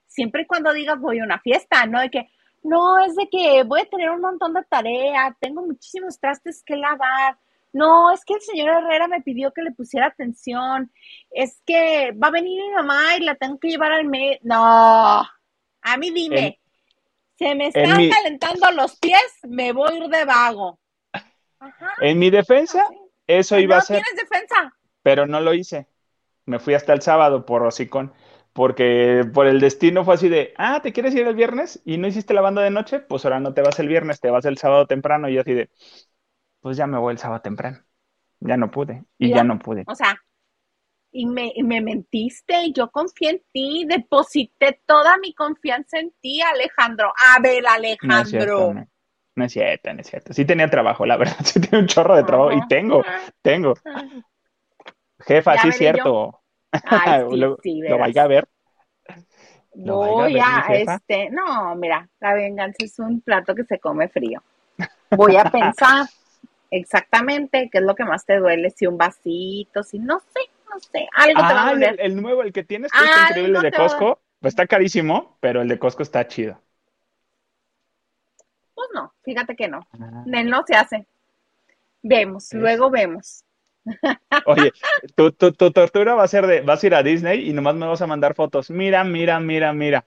Siempre y cuando digas voy a una fiesta, no de que, no, es de que voy a tener un montón de tarea, tengo muchísimos trastes que lavar. No, es que el señor Herrera me pidió que le pusiera atención. Es que va a venir mi mamá y la tengo que llevar al mes. No, a mí dime, En- se me están mi- calentando los pies, me voy a ir de vago. Ajá. En mi defensa, así. eso iba no a ser, tienes defensa. pero no lo hice. Me fui hasta el sábado por hocicón, porque por el destino fue así de, ah, ¿te quieres ir el viernes y no hiciste la banda de noche? Pues ahora no te vas el viernes, te vas el sábado temprano y yo así de, pues ya me voy el sábado temprano. Ya no pude y Mira. ya no pude. O sea, y me, y me mentiste y yo confié en ti, deposité toda mi confianza en ti, Alejandro. A ver, No es cierto, Alejandro. no, no es cierto, no es cierto. Sí tenía trabajo, la verdad, sí tenía un chorro de trabajo y tengo, tengo. Jefa, Ya sí es cierto. Ay, sí, Lo, sí, lo vaya a ver. ¿Lo vaya a Voy ver, a, mi jefa? este, no, mira, la venganza es un plato que se come frío. Voy a pensar exactamente qué es lo que más te duele, si un vasito, si no sé, no sé, algo te va a Ah, doler. el, el nuevo, el que tienes, que Algo increíble de Costco. Pues está carísimo, pero el de Costco está chido. Pues no, fíjate que no. Ah. No se hace. Vemos, luego vemos. Oye, tu, tu, tu tortura va a ser de, vas a ir a Disney y nomás me vas a mandar fotos. Mira, mira, mira, mira.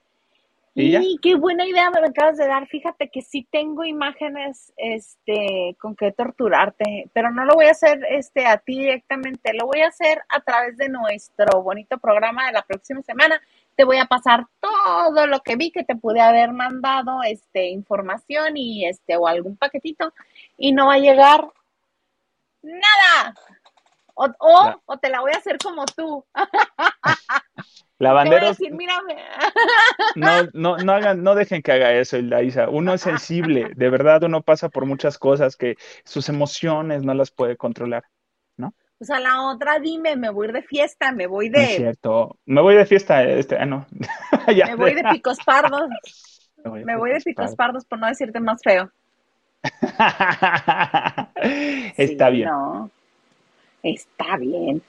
¿Y qué buena idea me acabas de dar. Fíjate que sí tengo imágenes este con que torturarte, pero no lo voy a hacer este a ti directamente, lo voy a hacer a través de nuestro bonito programa de la próxima semana. Te voy a pasar todo lo que vi que te pude haber mandado, este información y este o algún paquetito y no va a llegar nada. O, o, te la voy a hacer como tú. Te voy a Lavanderos, decir, no, no, no hagan, no dejen que haga eso, Hilda Isa. Uno es sensible, de verdad, uno pasa por muchas cosas que sus emociones no las puede controlar. O sea, la otra, dime, me voy de fiesta, me voy No es de, cierto. Me voy de fiesta, este, ah, no. Ya me voy de picos pardos, Me me voy de picos Pardos. pardos por no decirte más feo. Está Sí, bien. No, está bien.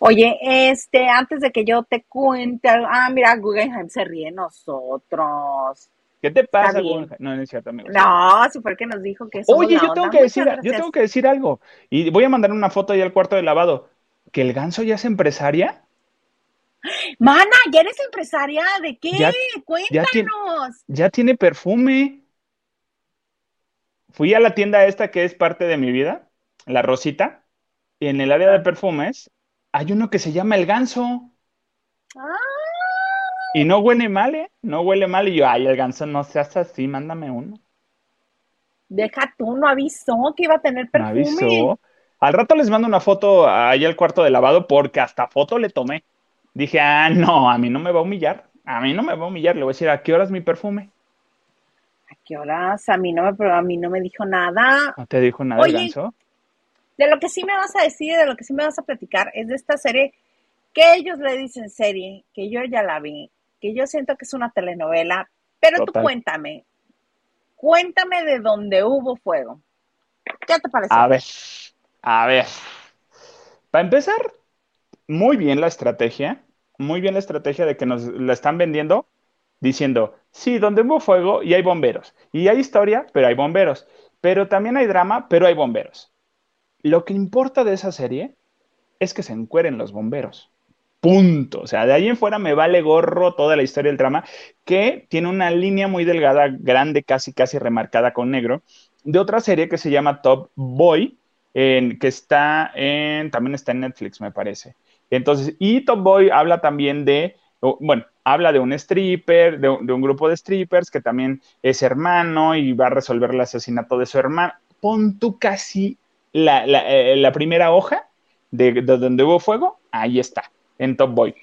Oye, este, antes de que yo te cuente, ah, mira, Guggenheim se ríe de nosotros. ¿Qué te pasa. Gonja? No, no es cierto, amigo. No, si fue el que nos dijo que Oye, yo tengo onda. que decir, yo tengo que decir algo. Y voy a mandar una foto ahí al cuarto de lavado. ¿Que el ganso ya es empresaria? Mana, ¿ya eres empresaria? ¿De qué? Ya- ya tiene- Cuéntanos. Ya tiene perfume. Fui a la tienda esta que es parte de mi vida, la Rosita, y en el área de perfumes hay uno que se llama el ganso. Ah, Y no huele mal, ¿eh? No huele mal. Y yo, ay, el ganso, no seas así, mándame uno. Deja tú, no avisó que iba a tener Me perfume. avisó. Al rato les mando una foto ahí al cuarto de lavado porque hasta foto le tomé. Dije, ah, no, a mí no me va a humillar. A mí no me va a humillar. Le voy a decir, ¿a qué hora es mi perfume? ¿A qué horas? A mí no me, a mí no me dijo nada. ¿No te dijo nada, Oye. Ganso? De lo que sí me vas a decir, de lo que sí me vas a platicar, es de esta serie que ellos le dicen serie, que yo ya la vi, que yo siento que es una telenovela, pero tú cuéntame, cuéntame de dónde hubo fuego. ¿Qué te pareció? A ver, a ver. Para empezar, muy bien la estrategia, muy bien la estrategia de que nos la están vendiendo diciendo, sí, donde hubo fuego y hay bomberos. Y hay historia, pero hay bomberos. Pero también hay drama, pero hay bomberos. Lo que importa de esa serie es que se encueren los bomberos. Punto. O sea, de ahí en fuera me vale gorro toda la historia del drama, que tiene una línea muy delgada, grande, casi, casi remarcada con negro, de otra serie que se llama Top Boy, en- que está en, también está en Netflix, me parece. Entonces, y Top Boy habla también de, bueno, habla de un stripper, de, de un grupo de strippers que también es hermano y va a resolver el asesinato de su hermano. Pon tú casi la, la, eh, la primera hoja de, de donde hubo fuego, ahí está, en Top Boy.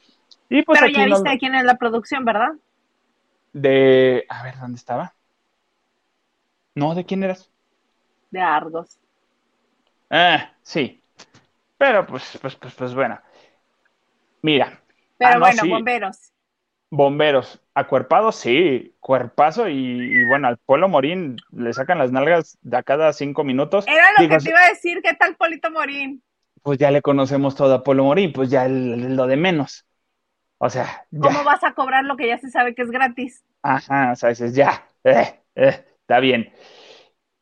Y pues pero aquí ya viste quién es la producción, ¿verdad? de, a ver, ¿dónde estaba? No, ¿de quién eras? De Argos. Ah, sí. Pero pues, pues, pues, pues bueno. Mira, Pero Ah, no, bueno, sí. bomberos. bomberos, acuerpados, sí, cuerpazo y, y bueno, al Polo Morín le sacan las nalgas de a cada cinco minutos. Era lo Digo, que te iba a decir, ¿qué tal Polito Morín? pues ya le conocemos todo a Polo Morín, pues ya el- lo de menos. O sea, ya. ¿Cómo vas a cobrar lo que ya se sabe que es gratis? Ajá, o sea, dices, ya, eh, eh, está bien.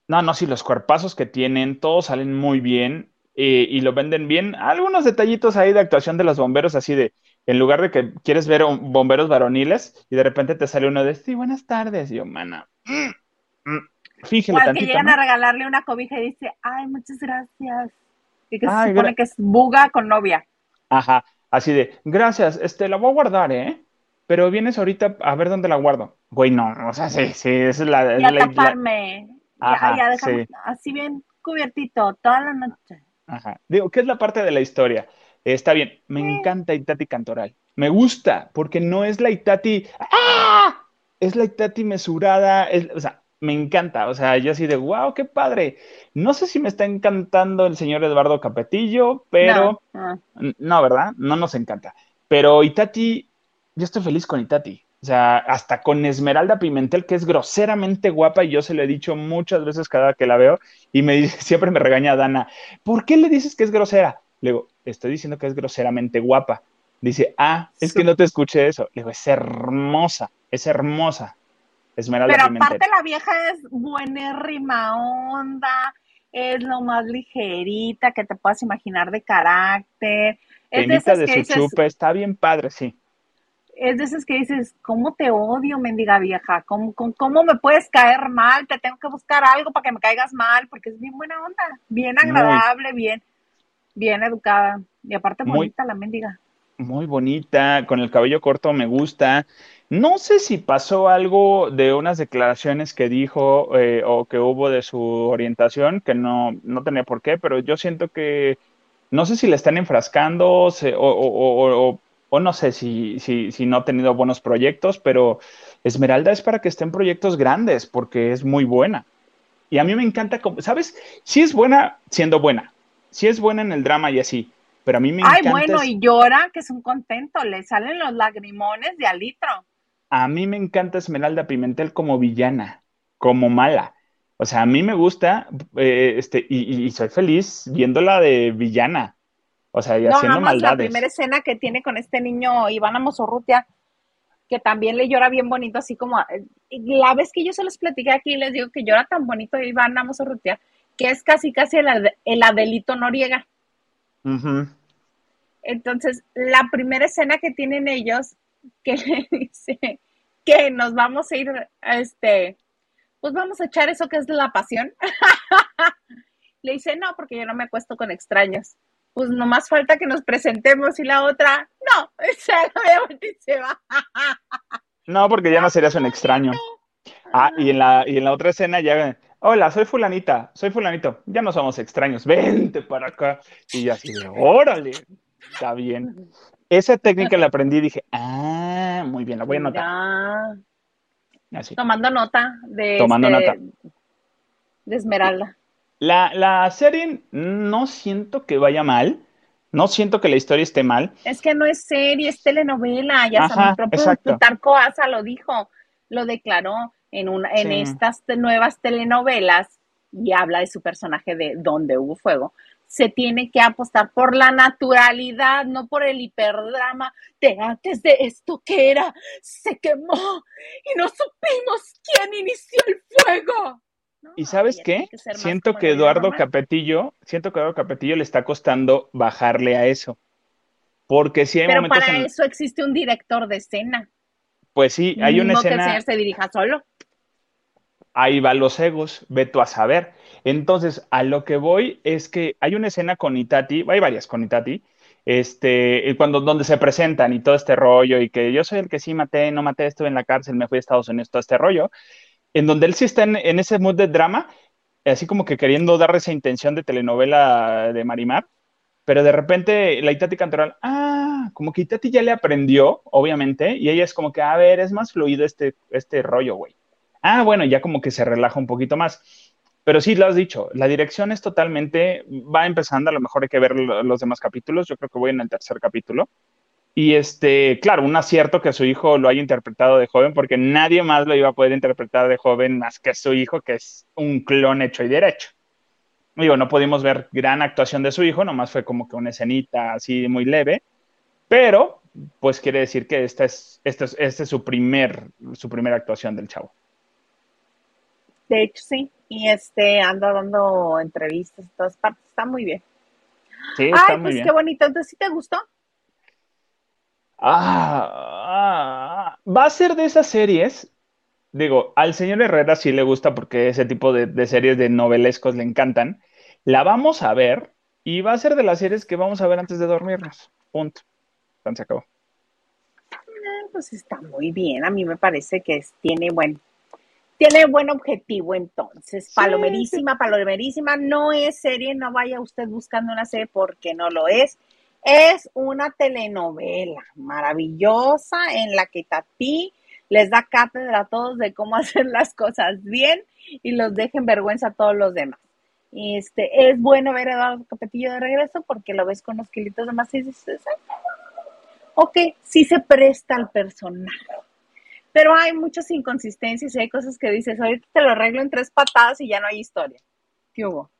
No, no, sí, los cuerpazos que tienen, todos salen muy bien eh, y lo venden bien. Algunos detallitos ahí de actuación de los bomberos, así de, en lugar de que quieres ver un- bomberos varoniles y de repente te sale uno de, sí, buenas tardes, y yo, mana, mm, mm, fíjele O al que tantito, llegan ¿no? a regalarle una cobija y dice, ay, muchas gracias. Y que Ay, se supone que es buga con novia. Ajá, así de, gracias, este, la voy a guardar, ¿eh? Pero vienes ahorita a ver dónde la guardo. Güey, no, o sea, sí, sí, esa es la, Y a la- la- taparme. Ya, Ajá, ya dejamos sí. así bien cubiertito toda la noche. Ajá. Digo, ¿qué es la parte de la historia? Está bien, me encanta Itati Cantoral. Me gusta, porque no es la Itati. ¡Ah! Es la Itati mesurada. es- o sea, me encanta. O sea, yo así de, wow, qué padre. No sé si me está encantando el señor Eduardo Capetillo, pero. No, ¿verdad? No nos encanta. Pero Itati, yo estoy feliz con Itati. O sea, hasta con Esmeralda Pimentel, que es groseramente guapa, y yo se lo he dicho muchas veces cada que la veo, y me dice, siempre me regaña Dana, ¿por qué le dices que es grosera? Le digo, estoy diciendo que es groseramente guapa. Dice, ah, es que no te escuché eso. Le digo, es hermosa, es hermosa. Esmeralda Pero Pimentel. aparte la vieja es buenérrima onda, es lo más ligerita que te puedas imaginar de carácter. Es de esas de que su dices, chupe, está bien padre, sí. es de esas que dices, ¿cómo te odio, mendiga vieja? ¿Cómo, cómo, cómo me puedes caer mal? Te tengo que buscar algo para que me caigas mal, porque es bien buena onda, bien Muy. agradable, bien, bien educada. Y aparte Muy- bonita la mendiga. Muy bonita, con el cabello corto me gusta. No sé si pasó algo de unas declaraciones que dijo eh, o que hubo de su orientación, que no, no tenía por qué, pero yo siento que no sé si le están enfrascando se- o, o- o- o- o no sé si, si, si no ha tenido buenos proyectos, pero Esmeralda es para que esté en proyectos grandes porque es muy buena. Y a mí me encanta, como, ¿sabes? Sí es buena siendo buena, sí es buena en el drama y así, pero a mí me Ay, encanta bueno, es- y llora, que es un contento, le salen los lagrimones de alitro. A mí me encanta Esmeralda Pimentel como villana, como mala. O sea, a mí me gusta, eh, este, y, soy feliz viéndola de villana. O sea, y No, haciendo nada más la maldades. primera escena que tiene con este niño Iván Amosorrutia, que también le llora bien bonito, así como eh, la vez que yo se los platiqué aquí, les digo que llora tan bonito Iván Amosorrutia, que es casi casi el, el Adelito Noriega. Entonces, la primera escena que tienen ellos, que le dice que nos vamos a ir, a este, pues vamos a echar eso que es la pasión. le dice, no, porque yo no me acuesto con extraños. Pues nomás falta que nos presentemos y la otra, no, se la y se va. No, porque ya no serías un extraño. Ah, y en la, y en la otra escena ya, Hola, soy fulanita, soy fulanito. Ya no somos extraños, vente para acá. Y yo así de, órale, está bien. Esa técnica la aprendí y dije, ah, muy bien, la voy a anotar. Ya. Así. Tomando nota de, Tomando este- nota. de Esmeralda. La, la serie no siento que vaya mal, no siento que la historia esté mal. Es que no es serie, es telenovela. Ya Ajá, el propio. Plutarco Asa lo dijo, lo declaró en, una, en Sí. estas nuevas telenovelas y habla de su personaje de Donde hubo fuego. Se tiene que apostar por la naturalidad, no por el hiperdrama de antes de esto que era, se quemó y no supimos quién inició el fuego. No, ¿Y sabes qué? que Siento que Eduardo normal. Capetillo, siento que Eduardo Capetillo le está costando bajarle a eso. Porque sí hay Pero momentos para en- eso existe un director de escena. pues sí, hay una no que el escena, señor se dirija solo. Ahí va los egos, ve tú a saber. Entonces, a lo que voy es que hay una escena con Itati, hay varias con Itati, este, cuando, donde se presentan y todo este rollo, y que yo soy el que sí maté, no maté, estuve en la cárcel, me fui a Estados Unidos, todo este rollo, en donde él sí está en, en ese mood de drama, así como que queriendo dar esa intención de telenovela de Marimar, pero de repente la Itati Cantoral, ah, como que Itati ya le aprendió, obviamente, y ella es como que, a ver, es más fluido este, este rollo, güey. Ah, bueno, ya como que se relaja un poquito más. Pero sí, lo has dicho, la dirección es totalmente, va empezando, a lo mejor hay que ver lo- los demás capítulos, yo creo que voy en el tercer capítulo. Y este, claro, un acierto que su hijo lo haya interpretado de joven, porque nadie más lo iba a poder interpretar de joven más que su hijo, que es un clon hecho y derecho. Digo, no pudimos ver gran actuación de su hijo, nomás fue como que una escenita así muy leve, pero pues quiere decir que esta es, esta es, esta es su, primer, su primera actuación del chavo. De hecho, sí. Y este anda dando entrevistas en todas partes. Está muy bien. Sí, está Ay, muy pues bien. qué bonito. Entonces, ¿sí te gustó? Ah, ah, va a ser de esas series. Digo, al señor Herrera sí le gusta porque ese tipo de, de series de novelescos le encantan. La vamos a ver y va a ser de las series que vamos a ver antes de dormirnos. Punto. Tan se acabó. Eh, Pues está muy bien. A mí me parece que es- tiene buen, tiene buen objetivo entonces. Palomerísima, palomerísima. No es serie, no vaya usted buscando una serie porque no lo es. Es una telenovela maravillosa en la que Tati les da cátedra a todos de cómo hacer las cosas bien y los deja en vergüenza a todos los demás. Este, es bueno ver a Eduardo Capetillo de regreso porque lo ves con los kilitos de más y dices, "Ay, ok, sí se presta al personaje. Pero hay muchas inconsistencias y hay cosas que dices, ahorita te lo arreglo en tres patadas y ya no hay historia. ¿Qué hubo?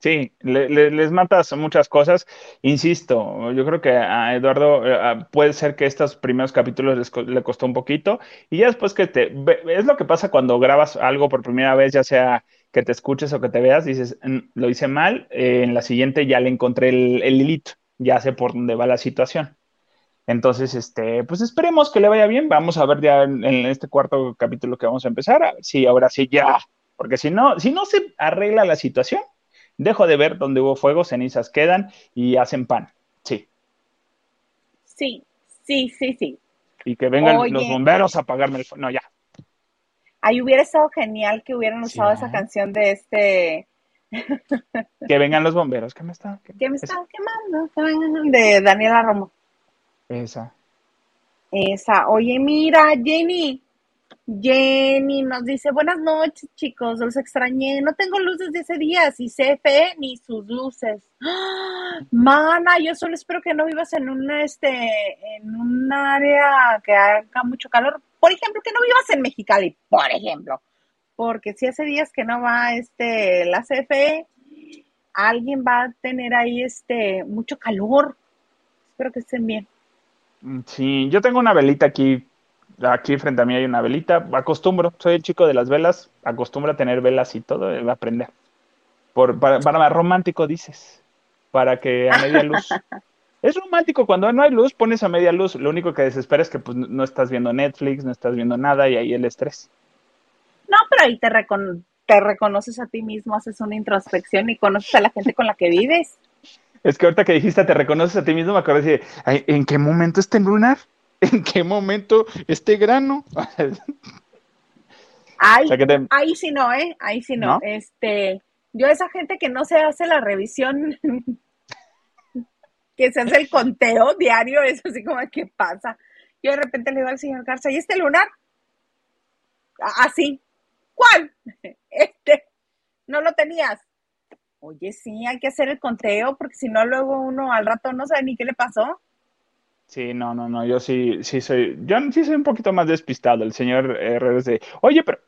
Sí, le- le- les matas muchas cosas. Insisto, yo creo que a Eduardo eh, puede ser que estos primeros capítulos les le costó un poquito y ya después que te... Es lo que pasa cuando grabas algo por primera vez, ya sea que te escuches o que te veas, dices, "Mm, lo hice mal, eh, en la siguiente ya le encontré el, el hilito, ya sé por dónde va la situación. Entonces, este, pues esperemos que le vaya bien. Vamos a ver ya en, en este cuarto capítulo que vamos a empezar, a ver si ahora sí ya, porque si no, si no se arregla la situación, dejo de ver donde hubo fuego, cenizas quedan y hacen pan. Sí. Sí, sí, sí, sí. Y que vengan Oye. los bomberos a apagarme el fuego. No, ya. Ahí hubiera estado genial que hubieran usado esa canción de este, Que vengan los bomberos. ¿Qué me está? qué- ¿qué me están quemando? Que vengan De Daniela Romo. Esa. Esa. Oye, mira, Jenny. Jenny nos dice, buenas noches, chicos, los extrañé. No tengo luces de ese día, si CFE ni sus luces. ¡Ah! Mana, yo solo espero que no vivas en un este, en un área que haga mucho calor. Por ejemplo, que no vivas en Mexicali, por ejemplo. Porque si hace días que no va este la CFE, alguien va a tener ahí este mucho calor. Espero que estén bien. Mm, Sí, yo tengo una velita aquí. Aquí frente a mí hay una velita. Acostumbro, soy el chico de las velas. Acostumbro a tener velas y todo, eh, a aprender. Por, para, para más romántico, dices. Para que a media luz. Es romántico cuando no hay luz, pones a media luz. Lo único que desespera es que pues, no estás viendo Netflix, no estás viendo nada y ahí el estrés. No, pero ahí te, recon- te reconoces a ti mismo, haces una introspección y conoces a la gente con la que vives. Es que ahorita que dijiste te reconoces a ti mismo, me acordé de, "Ay, ¿en qué momento este lunar? ¿En qué momento este grano? O sea, te- ahí sí no, ¿eh? Ahí sí no. ¿No? Este, yo esa gente que no se hace la revisión, que se hace el conteo diario, es así como, ¿qué pasa? Yo de repente le digo al señor Garza, ¿y este lunar? Así. ¿Cuál? Este, no lo tenías. Oye, sí, hay que hacer el conteo, porque si no, luego uno al rato no sabe ni qué le pasó. Sí, no, no, no, yo sí, sí soy, yo sí soy un poquito más despistado. El señor Herrera de, oye, pero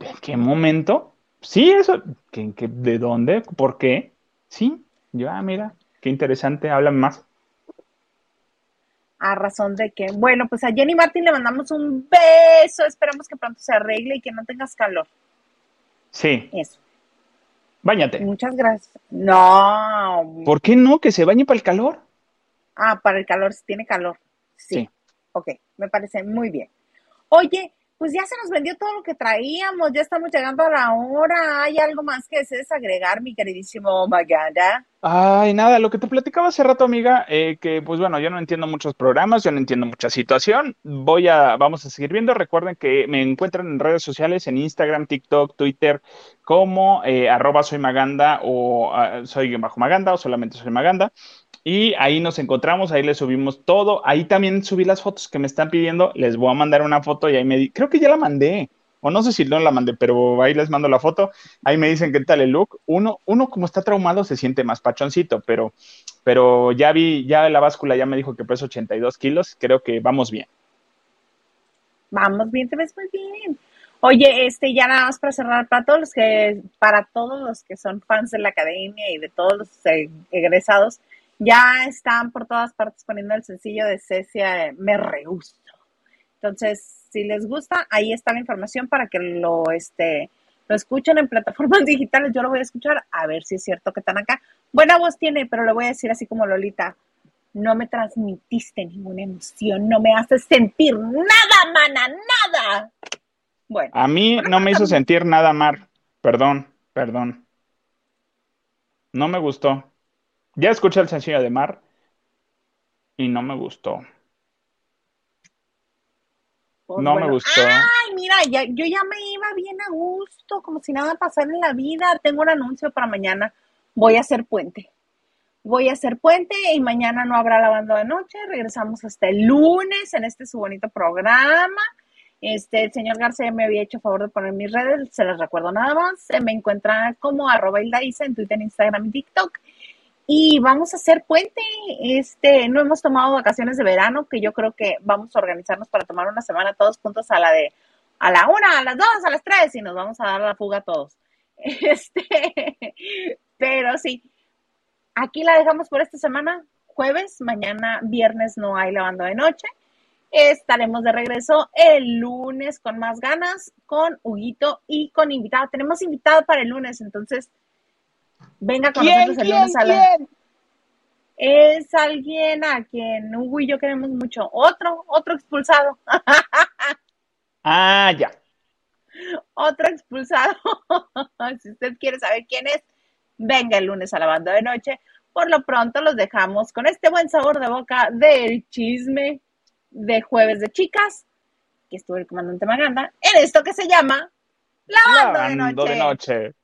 ¿en qué momento? Sí, eso, ¿qué, qué- de dónde? ¿Por qué? Sí, yo, ah, mira, qué interesante, háblame más. A razón de que, bueno, pues a Jenny Martin le mandamos un beso, esperamos que pronto se arregle y que no tengas calor. Sí, Eso. Báñate. Muchas gracias. No. ¿Por qué no? Que se bañe para el calor. Ah, para el calor, si tiene calor. Sí. Sí. Ok, me parece muy bien. Oye, pues ya se nos vendió todo lo que traíamos, ya estamos llegando a la hora. ¿Hay algo más que desees agregar, mi queridísimo Maganda? Ay, nada, lo que te platicaba hace rato, amiga, eh, que pues bueno, yo no entiendo muchos programas, yo no entiendo mucha situación. Voy a, vamos a seguir viendo. Recuerden que me encuentran en redes sociales, en Instagram, TikTok, Twitter, como eh, arroba soy Maganda o ah, soy bajo Maganda o solamente soy Maganda. Y ahí nos encontramos, ahí les subimos todo. Ahí también subí las fotos que me están pidiendo. Les voy a mandar una foto y ahí me di, creo que ya la mandé. O no sé si no la mandé, pero ahí les mando la foto. Ahí me dicen qué tal el look. Uno, uno como está traumado se siente más pachoncito, pero, pero ya vi, ya la báscula ya me dijo que peso 82 kilos. Creo que vamos bien. Vamos bien, te ves muy bien. Oye, este, ya nada más para cerrar, para todos los que, para todos los que son fans de la academia y de todos los eh, egresados, ya están por todas partes poniendo el sencillo de Cecia, eh, me rehuso. Entonces, si les gusta, ahí está la información para que lo, este, lo escuchen en plataformas digitales. Yo lo voy a escuchar a ver si es cierto que están acá. Buena voz tiene, pero le voy a decir así como Lolita. No me transmitiste ninguna emoción, no me haces sentir nada, mana, nada. Bueno, A mí no me hizo sentir nada mal. Perdón, perdón. No me gustó. Ya escuché el sencillo de Mar y no me gustó. pues No me gustó. Ay, mira, ya, yo ya me iba bien a gusto, como si nada pasara en la vida. Tengo un anuncio para mañana. Voy a hacer puente. Voy a hacer puente y mañana no habrá lavando de noche. Regresamos hasta el lunes en este su bonito programa. Este, el señor García me había hecho favor de poner mis redes, se las recuerdo nada más. Se me encuentra como arroba Hilda Isa en Twitter, Instagram y TikTok. Y vamos a hacer puente. Este, no hemos tomado vacaciones de verano, que yo creo que vamos a organizarnos para tomar una semana todos juntos a la de a la una, a las dos, a las tres, y nos vamos a dar la fuga todos. Este, pero sí, aquí la dejamos por esta semana, jueves, mañana, viernes no hay lavando de noche. Estaremos de regreso el lunes con más ganas, con Huguito y con invitado. Tenemos invitado para el lunes, entonces venga con nosotros el lunes a la... Es alguien a quien Hugo y yo queremos mucho. Otro, otro expulsado. Ah, ya. otro expulsado. si usted quiere saber quién es, venga el lunes a la banda de noche. Por lo pronto los dejamos con este buen sabor de boca del chisme de jueves de chicas, que estuvo el comandante Maganda, en esto que se llama Lavando de Lavando Noche. de noche.